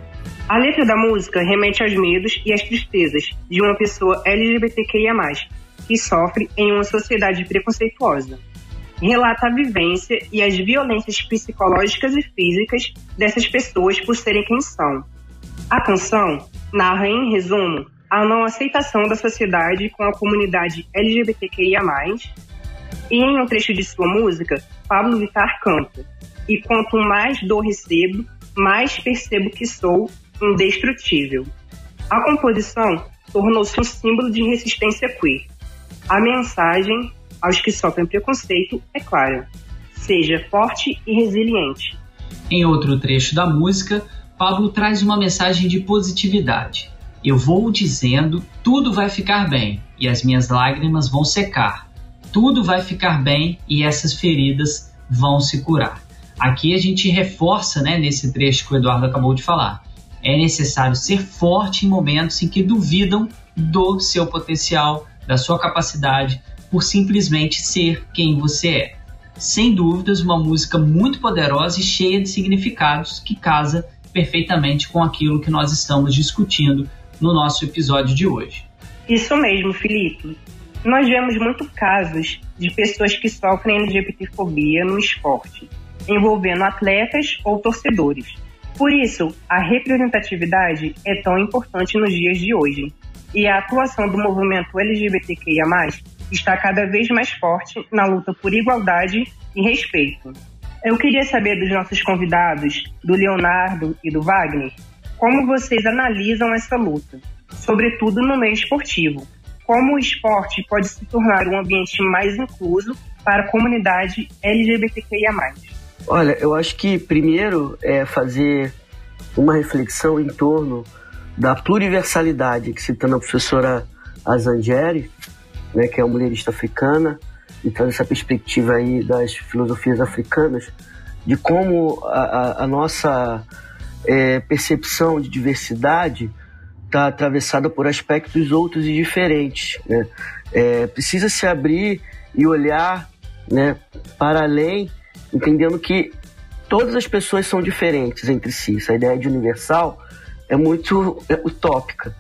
A letra da música remete aos medos e às tristezas de uma pessoa LGBTQIA, que sofre em uma sociedade preconceituosa. Relata a vivência e as violências psicológicas e físicas dessas pessoas por serem quem são. A canção narra, em resumo, a não aceitação da sociedade com a comunidade LGBTQIA, e em um trecho de sua música, Pablo Vittar canta e quanto mais dor recebo, mais percebo que sou indestrutível. A composição tornou-se um símbolo de resistência queer. A mensagem aos que sofrem preconceito é clara: seja forte e resiliente. Em outro trecho da música, Pablo traz uma mensagem de positividade. Eu vou dizendo, tudo vai ficar bem e as minhas lágrimas vão secar. Tudo vai ficar bem e essas feridas vão se curar. Aqui a gente reforça, né, nesse trecho que o Eduardo acabou de falar. É necessário ser forte em momentos em que duvidam do seu potencial, da sua capacidade, por simplesmente ser quem você é. Sem dúvidas, uma música muito poderosa e cheia de significados que casa perfeitamente com aquilo que nós estamos discutindo no nosso episódio de hoje. Isso mesmo, Felipe. Nós vemos muitos casos de pessoas que sofrem LGBTfobia no esporte envolvendo atletas ou torcedores. Por isso, a representatividade é tão importante nos dias de hoje. E a atuação do movimento LGBTQIA, está cada vez mais forte na luta por igualdade e respeito. Eu queria saber dos nossos convidados, do Leonardo e do Wagner, como vocês analisam essa luta, sobretudo no meio esportivo. Como o esporte pode se tornar um ambiente mais incluso para a comunidade LGBTQIA. Olha, eu acho que primeiro é fazer uma reflexão em torno da pluriversalidade que citando a professora Azangieri, né, que é uma mulherista africana, e traz essa perspectiva aí das filosofias africanas, de como a, a, a nossa é, percepção de diversidade está atravessada por aspectos outros e diferentes. Né? É, precisa se abrir e olhar né, para além, entendendo que todas as pessoas são diferentes entre si. Essa ideia de universal é muito é, utópica.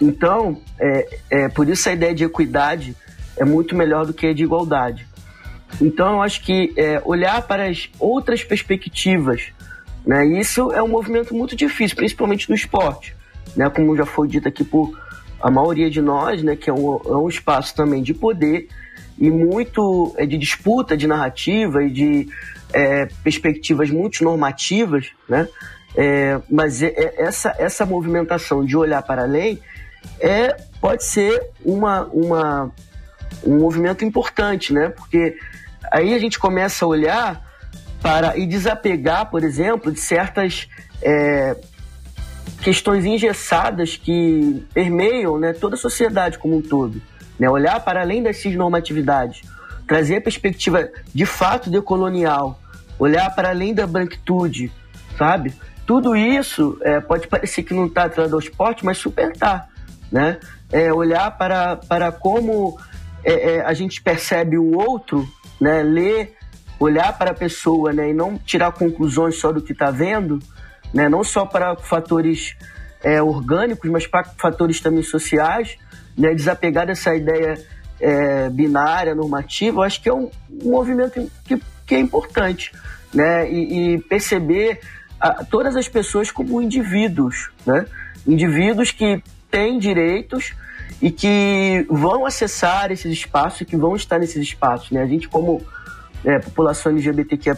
Então, é, é, por isso a ideia de equidade é muito melhor do que a de igualdade. Então, eu acho que é, olhar para as outras perspectivas, né, isso é um movimento muito difícil, principalmente no esporte, né, como já foi dito aqui por a maioria de nós, né, que é um, é um espaço também de poder e muito é, de disputa de narrativa e de é, perspectivas multinormativas, né, é, mas é, é, essa, essa movimentação de olhar para além é, pode ser uma, uma, um movimento importante, né? Porque aí a gente começa a olhar para e desapegar, por exemplo, de certas é, questões engessadas que permeiam né, toda a sociedade como um todo. Né? Olhar para além das cisnormatividades, trazer a perspectiva de fato decolonial, olhar para além da branquitude, sabe? Tudo isso é, pode parecer que não está atrelado ao esporte, mas super está. Né? É, olhar para, para como é, é, a gente percebe o outro, né? Ler, olhar para a pessoa, né? E não tirar conclusões só do que está vendo, né? Não só para fatores é, orgânicos, mas para fatores também sociais, né? Desapegar dessa ideia é, binária, normativa, eu acho que é um, um movimento que, que é importante, né? E, e perceber a, todas as pessoas como indivíduos, né? Indivíduos que têm direitos, e que vão acessar esses espaços, que vão estar nesses espaços. Né? A gente, como é, população LGBTQIA+,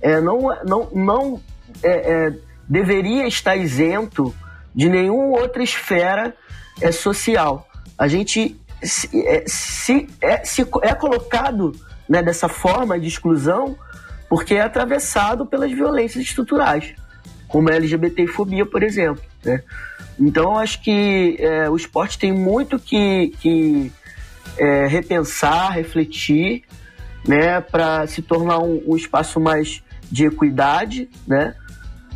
é, não, não, não é, é, deveria estar isento de nenhuma outra esfera é, social. A gente se, é, se, é, se é colocado né, dessa forma de exclusão porque é atravessado pelas violências estruturais, como a LGBTfobia, por exemplo. Né? Então, acho que é, o esporte tem muito que, que é, repensar, refletir, né, para se tornar um, um, espaço mais de equidade, né?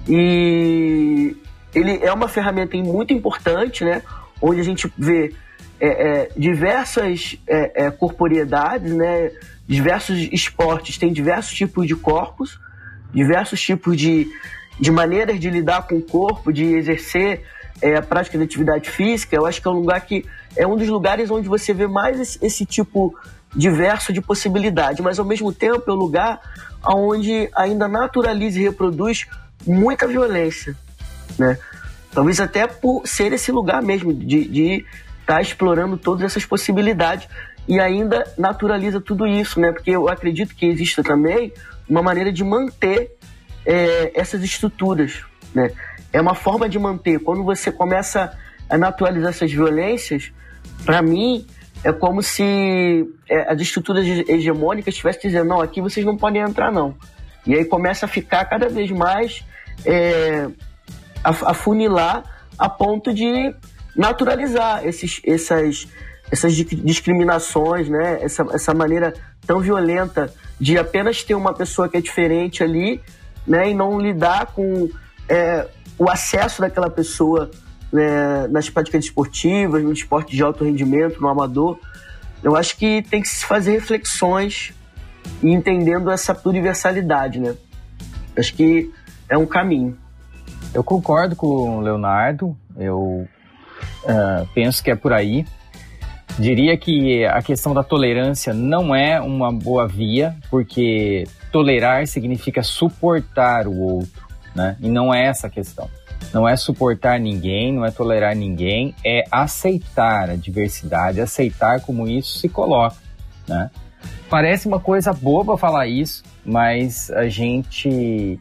E ele é uma ferramenta muito importante, né? Onde a gente vê é, é diversas é, é, corporeidades, né? Diversos esportes têm diversos tipos de corpos, diversos tipos de, de maneiras de lidar com o corpo, de exercer é, a prática de atividade física, eu acho que é um lugar que é um dos lugares onde você vê mais esse, esse tipo diverso de possibilidade, mas ao mesmo tempo é um lugar onde ainda naturaliza e reproduz muita violência, né? Talvez até por ser esse lugar mesmo de estar tá explorando todas essas possibilidades e ainda naturaliza tudo isso, né? Porque eu acredito que exista também uma maneira de manter é, essas estruturas, né? é uma forma de manter. Quando você começa a naturalizar essas violências, para mim, é como se é, as estruturas hegemônicas estivessem dizendo: não, aqui vocês não podem entrar, não. E aí começa a ficar cada vez mais é, afunilar a ponto de naturalizar esses, essas, essas discriminações, né? essa, essa maneira tão violenta de apenas ter uma pessoa que é diferente ali né? e não lidar com é, o acesso daquela pessoa né, nas práticas esportivas, no esporte de alto rendimento, no amador. Eu acho que tem que se fazer reflexões e entendendo essa pluriversalidade, né? Acho que é um caminho. Eu concordo com o Leonardo, eu uh, penso que é por aí. Diria que a questão da tolerância não é uma boa via, porque tolerar significa suportar o outro né? E não é essa a questão. Não é suportar ninguém, não é tolerar ninguém, é aceitar a diversidade, aceitar como isso se coloca, né? Parece uma coisa boba falar isso, mas a gente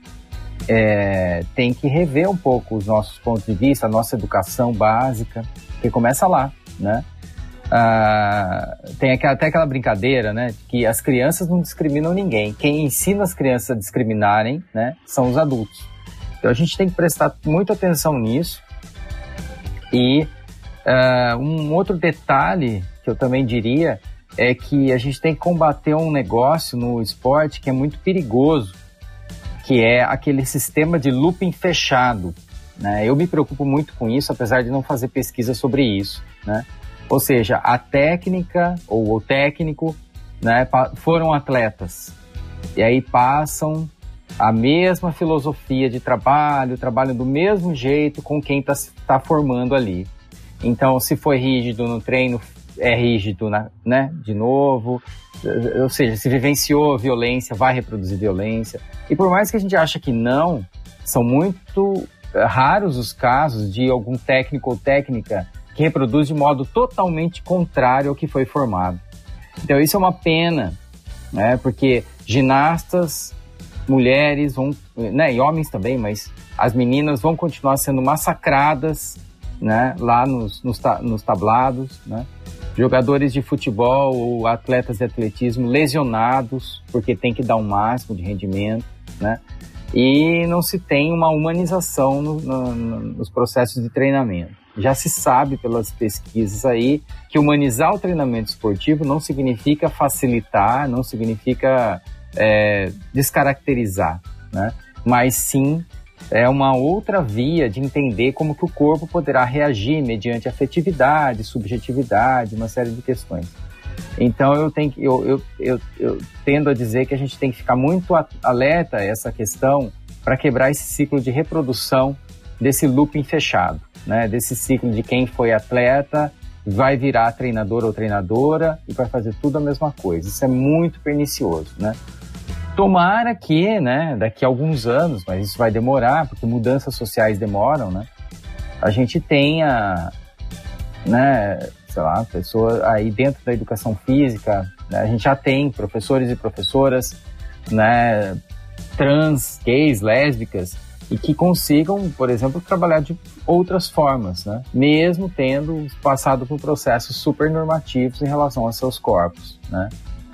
é, tem que rever um pouco os nossos pontos de vista, a nossa educação básica, que começa lá, né? Ah, tem até aquela brincadeira, né, que as crianças não discriminam ninguém. Quem ensina as crianças a discriminarem, né, são os adultos. Então a gente tem que prestar muita atenção nisso. E uh, um outro detalhe que eu também diria é que a gente tem que combater um negócio no esporte que é muito perigoso, que é aquele sistema de looping fechado. Né? Eu me preocupo muito com isso, apesar de não fazer pesquisa sobre isso. Né? Ou seja, a técnica ou o técnico né, foram atletas e aí passam a mesma filosofia de trabalho, trabalham do mesmo jeito com quem está tá formando ali. Então, se foi rígido no treino, é rígido, na, né? De novo. Ou seja, se vivenciou violência, vai reproduzir violência. E por mais que a gente ache que não, são muito eh, raros os casos de algum técnico ou técnica que reproduz de modo totalmente contrário ao que foi formado. Então isso é uma pena, né? Porque ginastas, mulheres vão, né, e homens também, mas as meninas vão continuar sendo massacradas, né, lá nos, nos, nos tablados, né? Jogadores de futebol ou atletas de atletismo lesionados porque tem que dar um máximo de rendimento, né? E não se tem uma humanização no, no, nos processos de treinamento. Já se sabe pelas pesquisas aí que humanizar o treinamento esportivo não significa facilitar, não significa é, descaracterizar, né? Mas sim é uma outra via de entender como que o corpo poderá reagir mediante afetividade, subjetividade, uma série de questões. Então eu tenho eu, eu, eu, eu tendo a dizer que a gente tem que ficar muito alerta a essa questão para quebrar esse ciclo de reprodução desse looping fechado, né? Desse ciclo de quem foi atleta vai virar treinador ou treinadora e vai fazer tudo a mesma coisa. Isso é muito pernicioso, né? Tomara que, né, daqui a alguns anos, mas isso vai demorar, porque mudanças sociais demoram, né? A gente tenha, né, sei lá, pessoas aí dentro da educação física, né, a gente já tem professores e professoras, né, trans, gays, lésbicas, e que consigam, por exemplo, trabalhar de outras formas, né? mesmo tendo passado por processos super normativos em relação aos seus corpos. Né?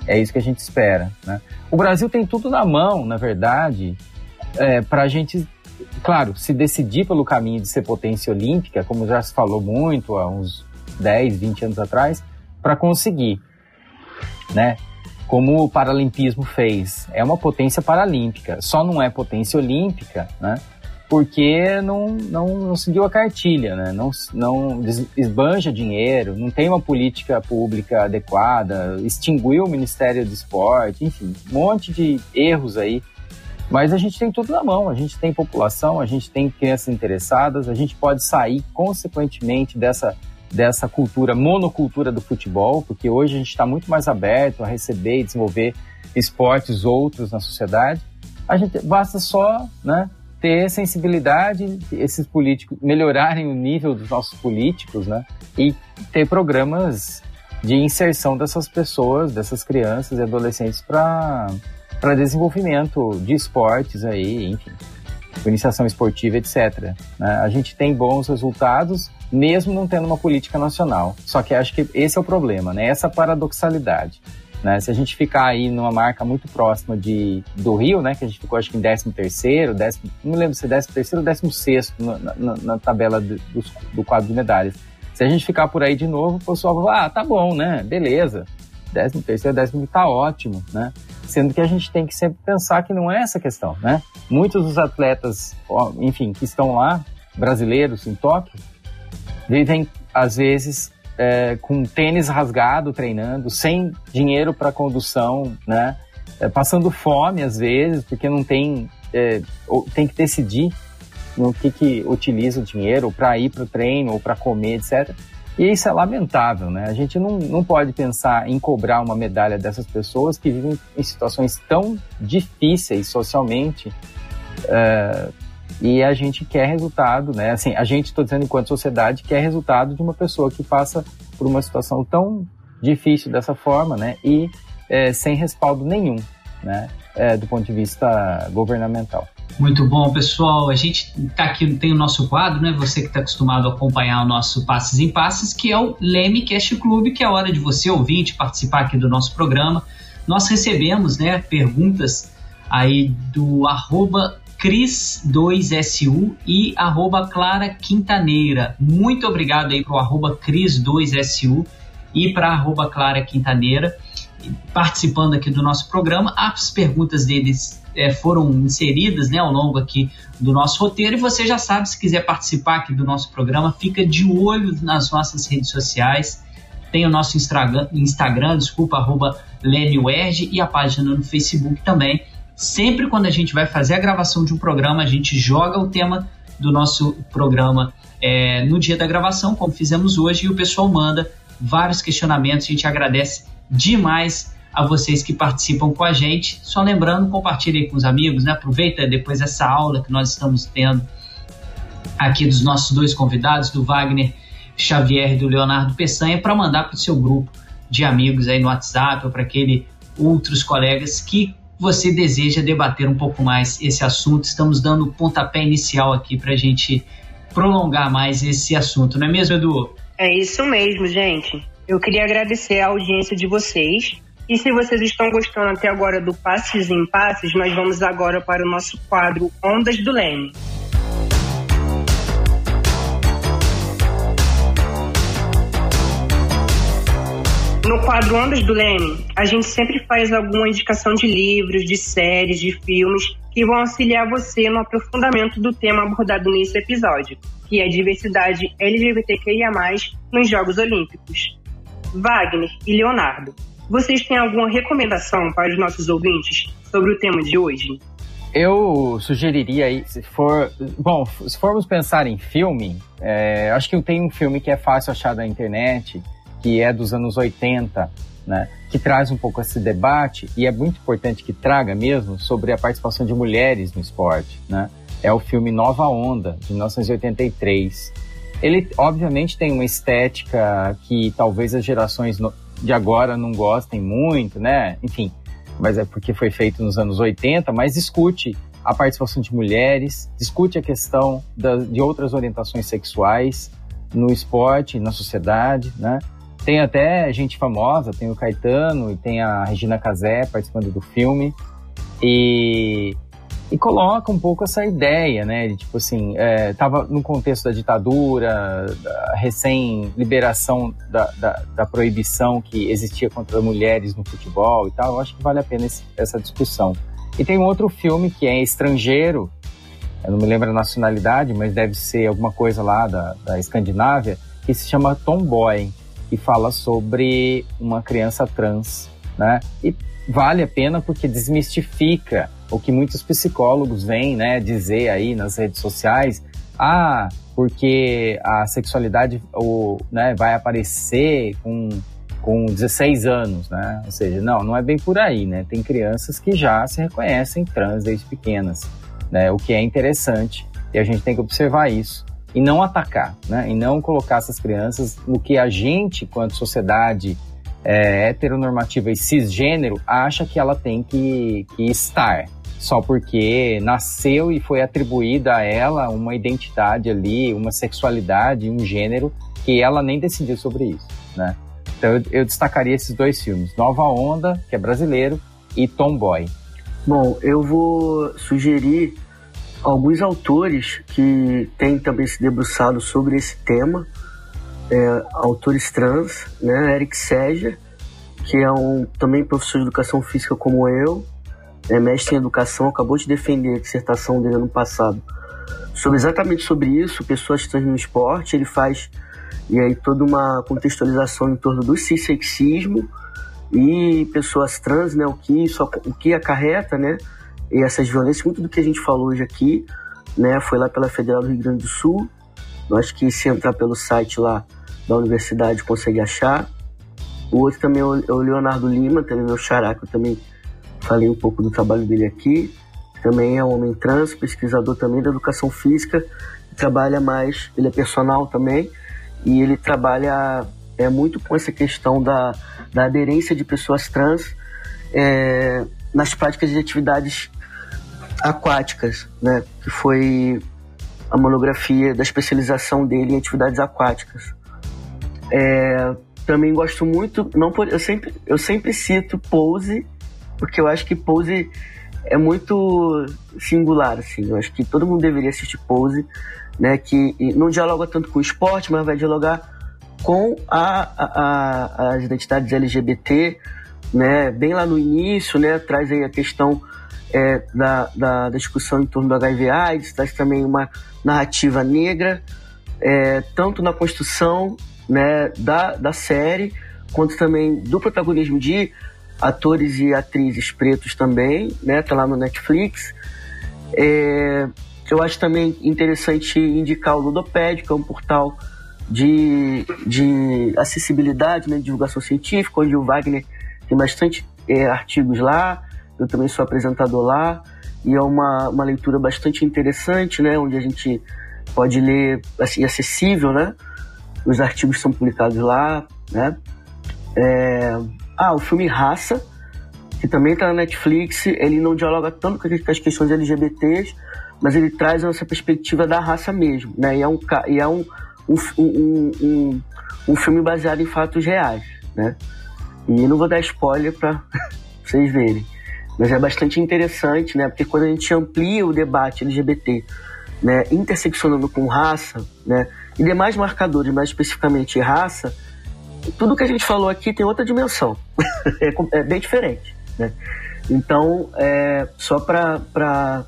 É isso que a gente espera. Né? O Brasil tem tudo na mão, na verdade, é, para a gente, claro, se decidir pelo caminho de ser potência olímpica, como já se falou muito há uns 10, 20 anos atrás, para conseguir, né? Como o paralimpismo fez, é uma potência paralímpica, só não é potência olímpica, né? Porque não, não, não seguiu a cartilha, né? não, não esbanja dinheiro, não tem uma política pública adequada, extinguiu o Ministério do Esporte, enfim, um monte de erros aí. Mas a gente tem tudo na mão, a gente tem população, a gente tem crianças interessadas, a gente pode sair consequentemente dessa, dessa cultura, monocultura do futebol, porque hoje a gente está muito mais aberto a receber e desenvolver esportes outros na sociedade. A gente basta só, né, ter sensibilidade, esses políticos melhorarem o nível dos nossos políticos, né? E ter programas de inserção dessas pessoas, dessas crianças e adolescentes para para desenvolvimento de esportes aí, enfim, iniciação esportiva, etc. Né? A gente tem bons resultados, mesmo não tendo uma política nacional. Só que acho que esse é o problema, né? Essa paradoxalidade. Né? Se a gente ficar aí numa marca muito próxima de, do Rio, né, que a gente ficou acho que em 13 terceiro, décimo, não me lembro se é 13 terceiro ou 16 sexto na, na, na tabela do, do, quadro de medalhas. Se a gente ficar por aí de novo, o pessoal vai falar, ah, tá bom, né, beleza, 13 terceiro, décimo tá ótimo, né? Sendo que a gente tem que sempre pensar que não é essa questão, né? Muitos dos atletas, enfim, que estão lá, brasileiros em Tóquio, vivem às vezes é, com tênis rasgado treinando, sem dinheiro para condução, né? É, passando fome às vezes, porque não tem, é, tem que decidir no que, que utiliza o dinheiro para ir para o treino ou para comer, etc. E isso é lamentável, né? A gente não, não pode pensar em cobrar uma medalha dessas pessoas que vivem em situações tão difíceis socialmente, é, E a gente quer resultado, né? Assim, a gente, estou dizendo enquanto sociedade, quer resultado de uma pessoa que passa por uma situação tão difícil dessa forma, né? E é, sem respaldo nenhum, né? É, do ponto de vista governamental. Muito bom, pessoal. A gente tá aqui, tem o nosso quadro, né? Você que está acostumado a acompanhar o nosso Passes em Passes, que é o Leme Cast Club, que é a hora de você, ouvinte, participar aqui do nosso programa. Nós recebemos, né, perguntas aí do arroba Cris2SU e arroba Clara Quintaneira. Muito obrigado aí pro arroba Cris2SU e para arroba Clara Quintaneira participando aqui do nosso programa. As perguntas deles é, foram inseridas né, ao longo aqui do nosso roteiro e você já sabe, se quiser participar aqui do nosso programa, fica de olho nas nossas redes sociais. Tem o nosso Instagram, Instagram desculpa, arroba e a página no Facebook também. Sempre quando a gente vai fazer a gravação de um programa, a gente joga o tema do nosso programa é, no dia da gravação, como fizemos hoje, e o pessoal manda vários questionamentos. A gente agradece demais a vocês que participam com a gente. Só lembrando, compartilhe com os amigos, né? Aproveita depois essa aula que nós estamos tendo aqui dos nossos dois convidados, do Wagner Xavier e do Leonardo Peçanha, para mandar para o seu grupo de amigos aí no WhatsApp ou para aquele outros colegas que você deseja debater um pouco mais esse assunto. Estamos dando o pontapé inicial aqui para a gente prolongar mais esse assunto, não é mesmo, Edu? É isso mesmo, gente. Eu queria agradecer a audiência de vocês. E se vocês estão gostando até agora do Passes em Passes, nós vamos agora para o nosso quadro Ondas do Leme. No quadro Ondas do Leme, a gente sempre faz alguma indicação de livros, de séries, de filmes que vão auxiliar você no aprofundamento do tema abordado nesse episódio, que é a diversidade LGBTQIA+, nos Jogos Olímpicos. Wagner e Leonardo, vocês têm alguma recomendação para os nossos ouvintes sobre o tema de hoje? Eu sugeriria aí, se for. Bom, se formos pensar em filme, é, acho que tem um filme que é fácil achar na internet, que é dos anos 80, né? Que traz um pouco esse debate, e é muito importante que traga mesmo sobre a participação de mulheres no esporte, né? É o filme Nova Onda, de 1983. Ele, obviamente, tem uma estética que talvez as gerações de agora não gostem muito, né? Enfim, mas é porque foi feito nos anos 80, mas discute a participação de mulheres, discute a questão da, de outras orientações sexuais no esporte, na sociedade, né? Tem até gente famosa, tem o Caetano e tem a Regina Casé participando do filme. E e coloca um pouco essa ideia, né, de tipo assim, é, no contexto da ditadura, da recém-liberação da, da, da, proibição que existia contra mulheres no futebol e tal, eu acho que vale a pena esse, essa discussão. E tem um outro filme que é estrangeiro, eu não me lembro a nacionalidade, mas deve ser alguma coisa lá da, da Escandinávia, que se chama Tomboy, que fala sobre uma criança trans, né, e vale a pena porque desmistifica o que muitos psicólogos vêm né, dizer aí nas redes sociais, ah, porque a sexualidade ou, né, vai aparecer com, com 16 anos, né? Ou seja, não, não é bem por aí, né? Tem crianças que já se reconhecem trans desde pequenas, né? O que é interessante e a gente tem que observar isso e não atacar, né? E não colocar essas crianças no que a gente, quanto sociedade é, heteronormativa e cisgênero, acha que ela tem que, que estar, só porque nasceu e foi atribuída a ela uma identidade ali, uma sexualidade, um gênero que ela nem decidiu sobre isso, né? Então eu, eu destacaria esses dois filmes, Nova Onda, que é brasileiro, e Tomboy. Bom, eu vou sugerir alguns autores que têm também se debruçado sobre esse tema, é, autores trans, né? Eric Seja, que é um também professor de educação física como eu, é mestre em educação, acabou de defender a dissertação dele ano passado sobre exatamente sobre isso, pessoas trans no esporte. Ele faz e aí toda uma contextualização em torno do cissexismo e pessoas trans, né? O que isso, o que acarreta, né? E essas violências, muito do que a gente falou hoje aqui, né? Foi lá pela Federal do Rio Grande do Sul. Eu acho que se entrar pelo site lá da universidade consegue achar. O outro também é o Leonardo Lima, também meu xará, que eu também falei um pouco do trabalho dele aqui. também é um homem trans, pesquisador também da educação física, trabalha mais, ele é personal também, e ele trabalha é, muito com essa questão da, da aderência de pessoas trans é, nas práticas de atividades aquáticas, né? Que foi a monografia da especialização dele em atividades aquáticas. É, também gosto muito, não eu sempre eu sempre cito Pose, porque eu acho que Pose é muito singular, assim. Eu acho que todo mundo deveria assistir Pose, né? Que não dialoga tanto com o esporte, mas vai dialogar com a, a, as identidades LGBT, né? Bem lá no início, né? Traz aí a questão é, da, da, da, discussão em torno do HIV/AIDS, traz também uma narrativa negra, é, tanto na construção, né? Da, da série quanto também do protagonismo de atores e atrizes pretos também, né? Tá lá no Netflix. É, eu acho também interessante indicar o Ludoped, que é um portal de, de acessibilidade, né, de divulgação científica, onde o Wagner tem bastante é, artigos lá, eu também sou apresentador lá, e é uma, uma leitura bastante interessante, né, onde a gente pode ler, assim, acessível, né, os artigos são publicados lá, né. É, ah, o filme Raça, que também está na Netflix, ele não dialoga tanto com as questões LGBTs, mas ele traz essa perspectiva da raça mesmo, né, e é um, e é um um, um, um, um filme baseado em fatos reais, né? E não vou dar spoiler para vocês verem. Mas é bastante interessante, né? Porque quando a gente amplia o debate LGBT, né, interseccionando com raça, né, e demais marcadores, mais especificamente raça, tudo que a gente falou aqui tem outra dimensão. é, é, bem diferente, né? Então, é, só para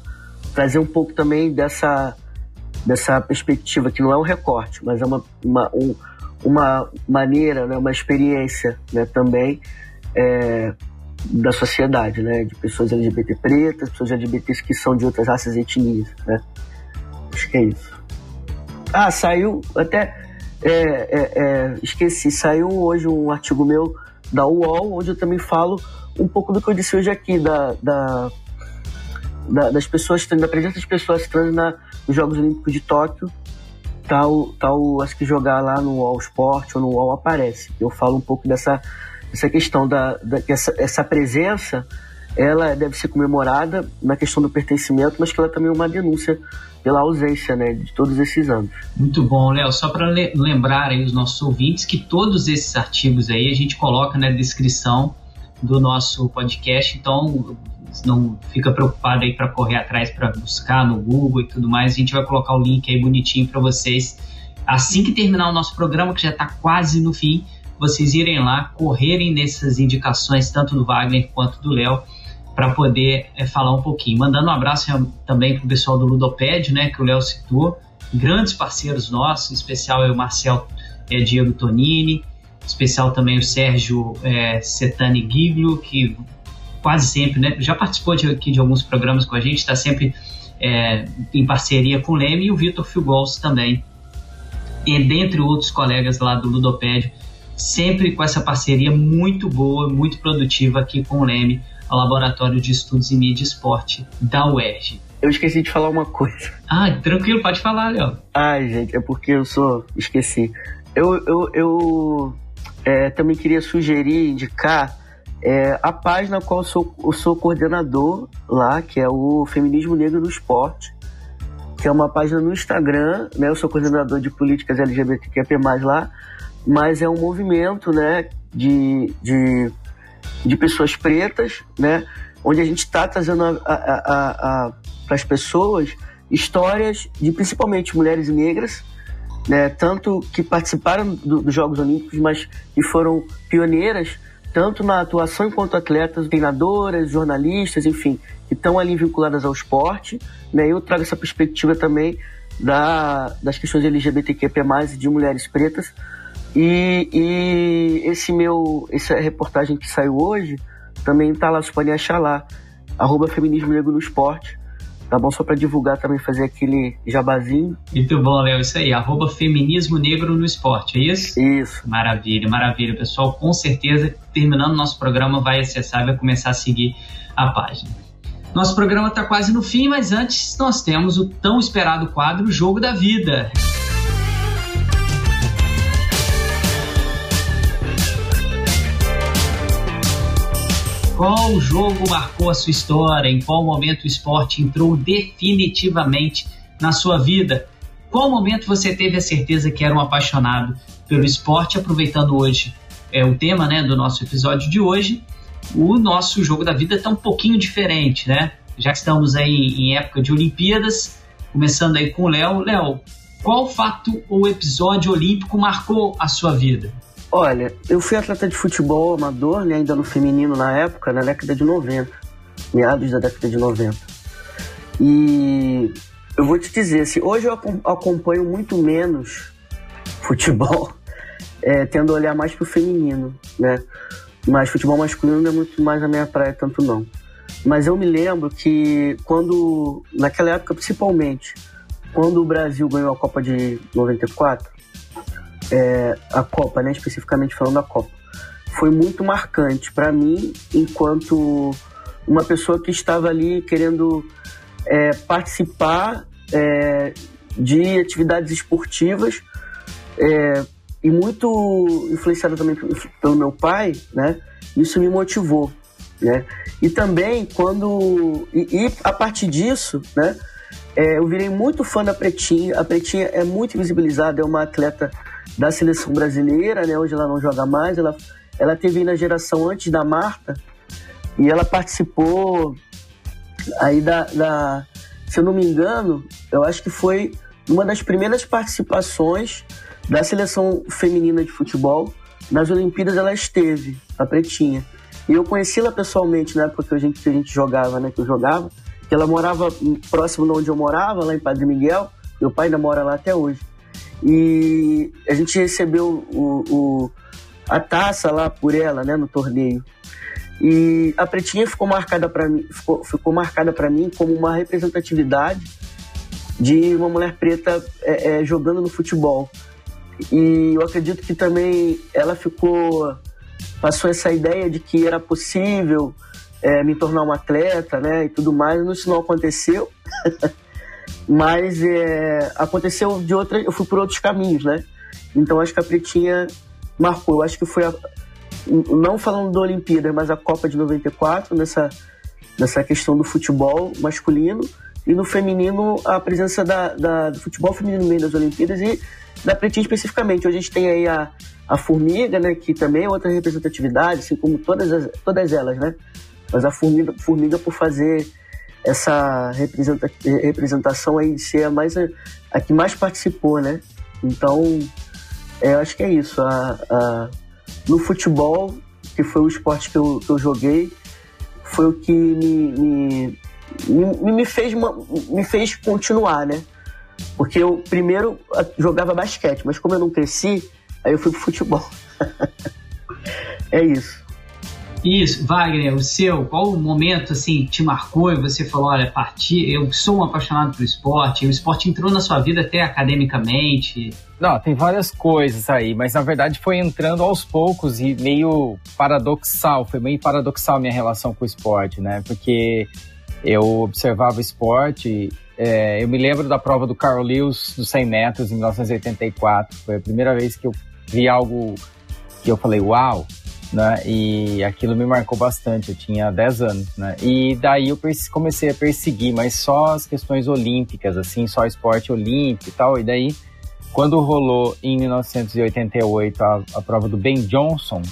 trazer um pouco também dessa dessa perspectiva, que não é um recorte, mas é uma, uma, um, uma maneira, né, uma experiência né, também é, da sociedade, né, de pessoas LGBT pretas, pessoas LGBTs que são de outras raças e etnias. Né? Acho que é isso. Ah, saiu até. É, é, é, esqueci, saiu hoje um artigo meu da UOL, onde eu também falo um pouco do que eu disse hoje aqui, da, da, da das pessoas, da presença das pessoas trans na, nos Jogos Olímpicos de Tóquio, tal, tal acho que jogar lá no All Sport ou no All aparece. Eu falo um pouco dessa, dessa questão da, da essa, essa presença, ela deve ser comemorada na questão do pertencimento, mas que ela também é uma denúncia pela ausência né, de todos esses anos. Muito bom, Léo. Só para lembrar aí os nossos ouvintes que todos esses artigos aí a gente coloca na descrição do nosso podcast, então não fica preocupado aí para correr atrás para buscar no Google e tudo mais. A gente vai colocar o link aí bonitinho para vocês. Assim que terminar o nosso programa, que já está quase no fim, vocês irem lá, correrem nessas indicações, tanto do Wagner quanto do Léo, para poder é, falar um pouquinho. Mandando um abraço também para o pessoal do Ludoped, né, que o Léo citou, grandes parceiros nossos, em especial é o Marcel é, Diego Tonini, especial também o Sérgio é, Setani Giglio, que quase sempre, né? Já participou de, aqui de alguns programas com a gente, está sempre é, em parceria com o Leme e o Vitor Figols também. E dentre outros colegas lá do Ludopédio, sempre com essa parceria muito boa, muito produtiva aqui com o Leme, o Laboratório de Estudos em Mídia e Esporte da UERJ. Eu esqueci de falar uma coisa. Ah, tranquilo, pode falar, Léo. Ai, gente, é porque eu sou. Esqueci. Eu, eu, eu é, também queria sugerir, indicar é, a página qual eu sou, eu sou coordenador lá, que é o Feminismo Negro no Esporte, que é uma página no Instagram, né? Eu sou coordenador de políticas LGBTQIA+, lá, mas é um movimento, né, de, de, de pessoas pretas, né, onde a gente está trazendo para as pessoas histórias de principalmente mulheres negras, né, tanto que participaram do, dos Jogos Olímpicos, mas que foram pioneiras tanto na atuação enquanto atletas, treinadoras, jornalistas, enfim, que estão ali vinculadas ao esporte. Né? Eu trago essa perspectiva também da, das questões LGBTQP+, de mulheres pretas. E, e esse meu, essa reportagem que saiu hoje também está lá, vocês podem achar lá, arroba Feminismo Negro no Esporte tá bom? Só para divulgar também, fazer aquele jabazinho. Muito bom, Léo, isso aí, arroba Feminismo Negro no Esporte, é isso? Isso. Maravilha, maravilha. Pessoal, com certeza, terminando o nosso programa, vai acessar e vai começar a seguir a página. Nosso programa está quase no fim, mas antes nós temos o tão esperado quadro Jogo da Vida. Qual jogo marcou a sua história? Em qual momento o esporte entrou definitivamente na sua vida? Qual momento você teve a certeza que era um apaixonado pelo esporte? Aproveitando hoje é o tema né, do nosso episódio de hoje, o nosso jogo da vida está um pouquinho diferente, né? Já que estamos aí em época de Olimpíadas, começando aí com o Léo. Léo, qual fato ou episódio olímpico marcou a sua vida? Olha, eu fui atleta de futebol amador, né, ainda no feminino na época, na década de 90, meados da década de 90. E eu vou te dizer, assim, hoje eu acompanho muito menos futebol, é, tendo a olhar mais pro feminino, né? Mas futebol masculino não é muito mais a minha praia, tanto não. Mas eu me lembro que quando, naquela época principalmente, quando o Brasil ganhou a Copa de 94, é, a Copa, né, especificamente falando da Copa, foi muito marcante para mim, enquanto uma pessoa que estava ali querendo é, participar é, de atividades esportivas é, e muito influenciada também pelo meu pai, né? Isso me motivou, né? E também quando e, e a partir disso, né? É, eu virei muito fã da Pretinha. A Pretinha é muito visibilizada, é uma atleta da seleção brasileira, né? Hoje ela não joga mais. Ela, ela teve na geração antes da Marta e ela participou aí da, da, se eu não me engano, eu acho que foi uma das primeiras participações da seleção feminina de futebol. Nas Olimpíadas ela esteve, a Pretinha. E eu conheci ela pessoalmente na época que a gente, que a gente jogava, né? Que eu jogava. Que ela morava próximo de onde eu morava, lá em Padre Miguel. Meu pai ainda mora lá até hoje. E a gente recebeu o, o a taça lá por ela, né? No torneio. E a Pretinha ficou marcada para mim, ficou, ficou marcada para mim como uma representatividade de uma mulher preta é, é, jogando no futebol. E eu acredito que também ela ficou. passou essa ideia de que era possível é, me tornar um atleta, né? E tudo mais. Isso não aconteceu. Mas é, aconteceu de outra. Eu fui por outros caminhos, né? Então acho que a Pretinha marcou. Eu acho que foi a, não falando da Olimpíada, mas a Copa de 94, nessa, nessa questão do futebol masculino, e no feminino, a presença da, da do futebol feminino no meio das Olimpíadas e da Pretinha especificamente. Hoje a gente tem aí a, a Formiga, né, que também é outra representatividade, assim como todas, as, todas elas, né? Mas a Formiga, Formiga por fazer essa representa, representação aí de ser a, mais, a que mais participou, né? Então, é, eu acho que é isso. A, a, no futebol, que foi o esporte que eu, que eu joguei, foi o que me, me, me, me, fez, me fez continuar, né? Porque eu primeiro jogava basquete, mas como eu não cresci, aí eu fui pro futebol. é isso. Isso, Wagner, o seu, qual o momento assim te marcou e você falou, olha, parti, eu sou um apaixonado pelo esporte, o esporte entrou na sua vida até academicamente? Não, tem várias coisas aí, mas na verdade foi entrando aos poucos e meio paradoxal, foi meio paradoxal minha relação com o esporte, né? Porque eu observava esporte, é, eu me lembro da prova do Carl Lewis dos 100 metros em 1984, foi a primeira vez que eu vi algo que eu falei, uau, né? E aquilo me marcou bastante. Eu tinha 10 anos, né? E daí eu comecei a perseguir, mas só as questões olímpicas, assim, só esporte olímpico e tal. E daí, quando rolou em 1988 a, a prova do Ben Johnson,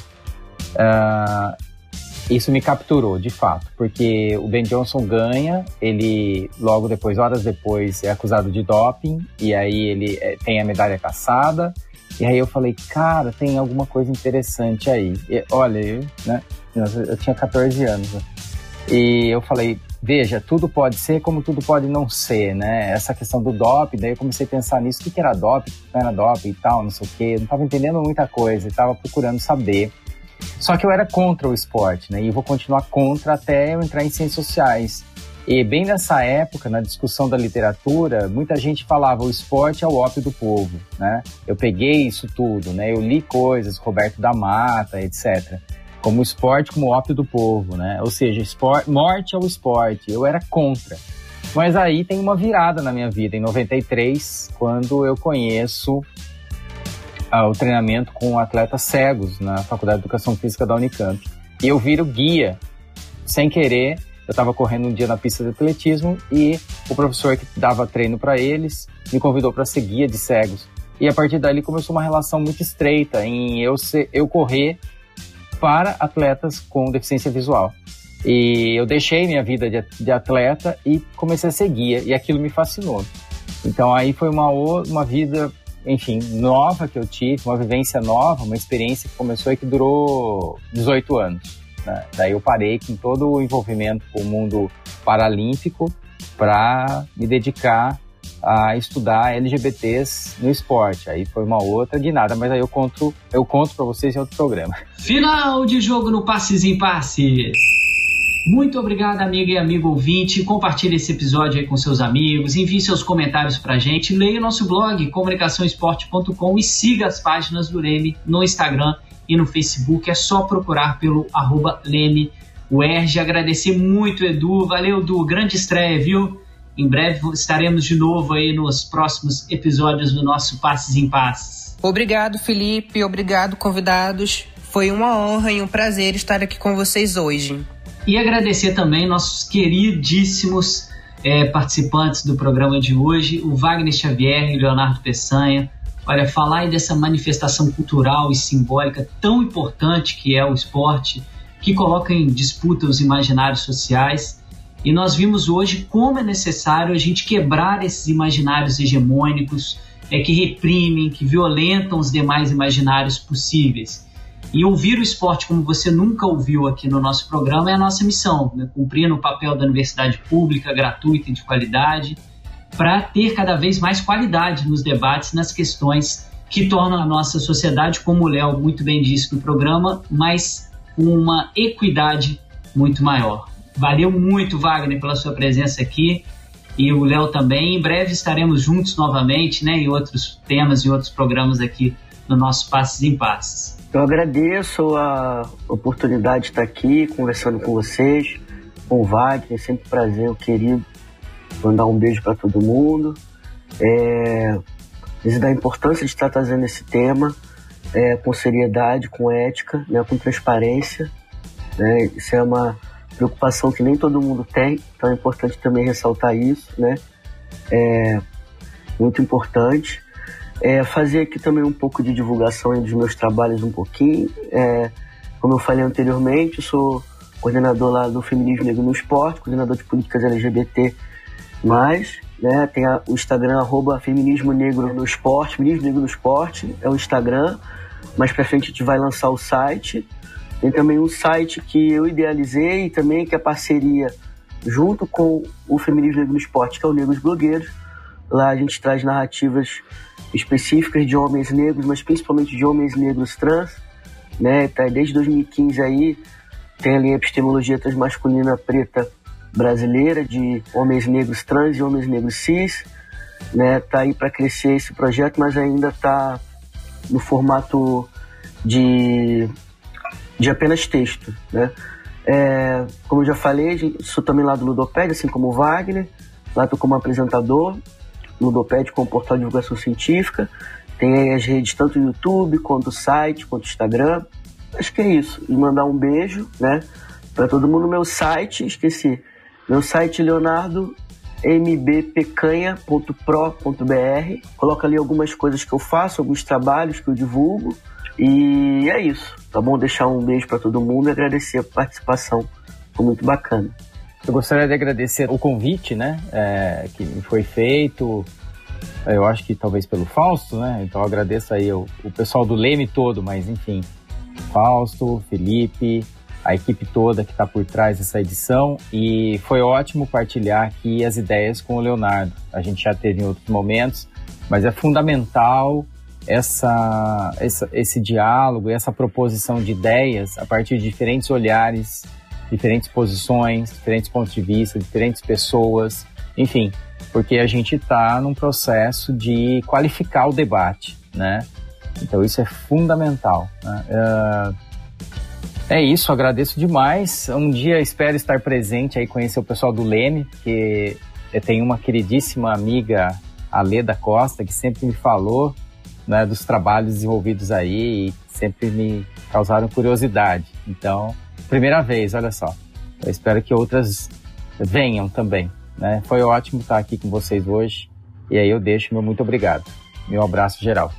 uh, isso me capturou, de fato, porque o Ben Johnson ganha, ele logo depois, horas depois, é acusado de doping, e aí ele é, tem a medalha caçada. E aí eu falei, cara, tem alguma coisa interessante aí. E, olha, eu, né, eu tinha 14 anos. Né? E eu falei, veja, tudo pode ser como tudo pode não ser, né? Essa questão do DOP, daí eu comecei a pensar nisso, o que, era DOP, o que não era DOP e tal, não sei o quê. Eu não estava entendendo muita coisa, estava procurando saber. Só que eu era contra o esporte, né? E vou continuar contra até eu entrar em ciências sociais. E bem nessa época, na discussão da literatura, muita gente falava o esporte é o ópio do povo, né? Eu peguei isso tudo, né? Eu li coisas, Roberto da Mata, etc. como esporte como ópio do povo, né? Ou seja, esporte, morte ao esporte. Eu era contra. Mas aí tem uma virada na minha vida, em 93, quando eu conheço ah, o treinamento com atletas cegos na Faculdade de Educação Física da Unicamp. E eu viro guia, sem querer. Eu estava correndo um dia na pista de atletismo e o professor que dava treino para eles me convidou para ser guia de cegos. E a partir dali começou uma relação muito estreita em eu, ser, eu correr para atletas com deficiência visual. E eu deixei minha vida de, de atleta e comecei a ser guia, e aquilo me fascinou. Então aí foi uma, uma vida, enfim, nova que eu tive, uma vivência nova, uma experiência que começou e que durou 18 anos. Né? Daí eu parei com todo o envolvimento com o mundo paralímpico para me dedicar a estudar LGBTs no esporte. Aí foi uma outra de nada, mas aí eu conto, eu conto para vocês em outro programa. Final de jogo no Passes em Passes. Muito obrigado, amiga e amigo ouvinte. Compartilhe esse episódio aí com seus amigos, envie seus comentários pra gente, leia o nosso blog comunicaçãoesporte.com e siga as páginas do Leme no Instagram e no Facebook. É só procurar pelo arroba Leme UERJ. Agradecer muito, Edu. Valeu, Edu. Grande estreia, viu? Em breve estaremos de novo aí nos próximos episódios do nosso Passes em Passes. Obrigado, Felipe. Obrigado, convidados. Foi uma honra e um prazer estar aqui com vocês hoje. E agradecer também nossos queridíssimos é, participantes do programa de hoje, o Wagner Xavier e o Leonardo Peçanha. Olha, falar aí dessa manifestação cultural e simbólica tão importante que é o esporte, que coloca em disputa os imaginários sociais. E nós vimos hoje como é necessário a gente quebrar esses imaginários hegemônicos é, que reprimem, que violentam os demais imaginários possíveis. E ouvir o esporte como você nunca ouviu aqui no nosso programa é a nossa missão, né? cumprindo o papel da universidade pública, gratuita e de qualidade, para ter cada vez mais qualidade nos debates, nas questões que tornam a nossa sociedade, como o Léo muito bem disse no programa, mais com uma equidade muito maior. Valeu muito, Wagner, pela sua presença aqui e o Léo também. Em breve estaremos juntos novamente, né, em outros temas e outros programas aqui no nosso Passes em Passes. Eu agradeço a oportunidade de estar aqui conversando com vocês, com o Wagner, sempre um prazer, o querido. Mandar um beijo para todo mundo. É, da importância de estar trazendo esse tema é, com seriedade, com ética, né, com transparência. Né, isso é uma preocupação que nem todo mundo tem, então é importante também ressaltar isso, né? É muito importante. É, fazer aqui também um pouco de divulgação dos meus trabalhos um pouquinho. É, como eu falei anteriormente, eu sou coordenador lá do Feminismo Negro no Esporte, coordenador de políticas LGBT+, né? Tem a, o Instagram, arroba Feminismo Negro no Esporte, Feminismo Negro no Esporte, é o Instagram. Mais pra frente a gente vai lançar o site. Tem também um site que eu idealizei também, que é parceria junto com o Feminismo Negro no Esporte, que é o Negros Blogueiros. Lá a gente traz narrativas específicas de homens negros, mas principalmente de homens negros trans, né? Tá desde 2015 aí tem a epistemologia transmasculina preta brasileira de homens negros trans e homens negros cis, né? Tá aí para crescer esse projeto, mas ainda tá no formato de de apenas texto, né? É, como eu já falei, sou também lá do Ludoped, assim como o Wagner. Lá estou como apresentador Ludoped com o portal de divulgação científica. Tem aí as redes tanto no YouTube, quanto o site, quanto o Instagram. Acho que é isso. E mandar um beijo, né? Para todo mundo. Meu site, esqueci. Meu site, Leonardo mbpecanha.pro.br. Coloca ali algumas coisas que eu faço, alguns trabalhos que eu divulgo. E é isso, tá bom? Deixar um beijo para todo mundo e agradecer a participação. Foi muito bacana. Eu gostaria de agradecer o convite, né, é, que foi feito. Eu acho que talvez pelo Fausto, né? Então agradeço aí o, o pessoal do Leme todo, mas enfim, Fausto, Felipe, a equipe toda que está por trás dessa edição e foi ótimo partilhar aqui as ideias com o Leonardo. A gente já teve em outros momentos, mas é fundamental essa, essa, esse diálogo, essa proposição de ideias a partir de diferentes olhares diferentes posições, diferentes pontos de vista, diferentes pessoas, enfim, porque a gente está num processo de qualificar o debate, né? Então isso é fundamental. Né? Uh, É isso, agradeço demais. Um dia espero estar presente aí, conhecer o pessoal do Leme, que eu tenho uma queridíssima amiga, a Leda Costa, que sempre me falou né, dos trabalhos desenvolvidos aí e sempre me causaram curiosidade. Então, primeira vez, olha só. Eu espero que outras venham também. Né? Foi ótimo estar aqui com vocês hoje. E aí eu deixo meu muito obrigado. Meu abraço geral.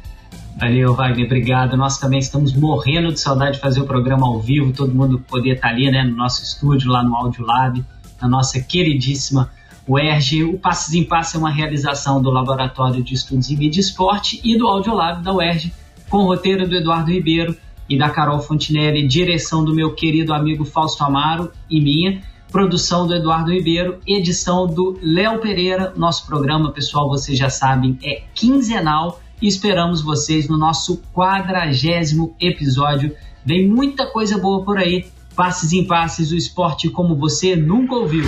Valeu, Wagner, obrigado. Nós também estamos morrendo de saudade de fazer o programa ao vivo, todo mundo poder estar ali, né, no nosso estúdio, lá no Audiolab, na nossa queridíssima UERJ. O Passes em Passes é uma realização do Laboratório de Estudos em Mídia e Esporte e do Audiolab da UERJ, com o roteiro do Eduardo Ribeiro e da Carol Fontinelli, direção do meu querido amigo Fausto Amaro e minha, produção do Eduardo Ribeiro, edição do Léo Pereira. Nosso programa, pessoal, vocês já sabem, é quinzenal e esperamos vocês no nosso quadragésimo episódio. Vem muita coisa boa por aí. Passes em passes, o esporte como você nunca ouviu.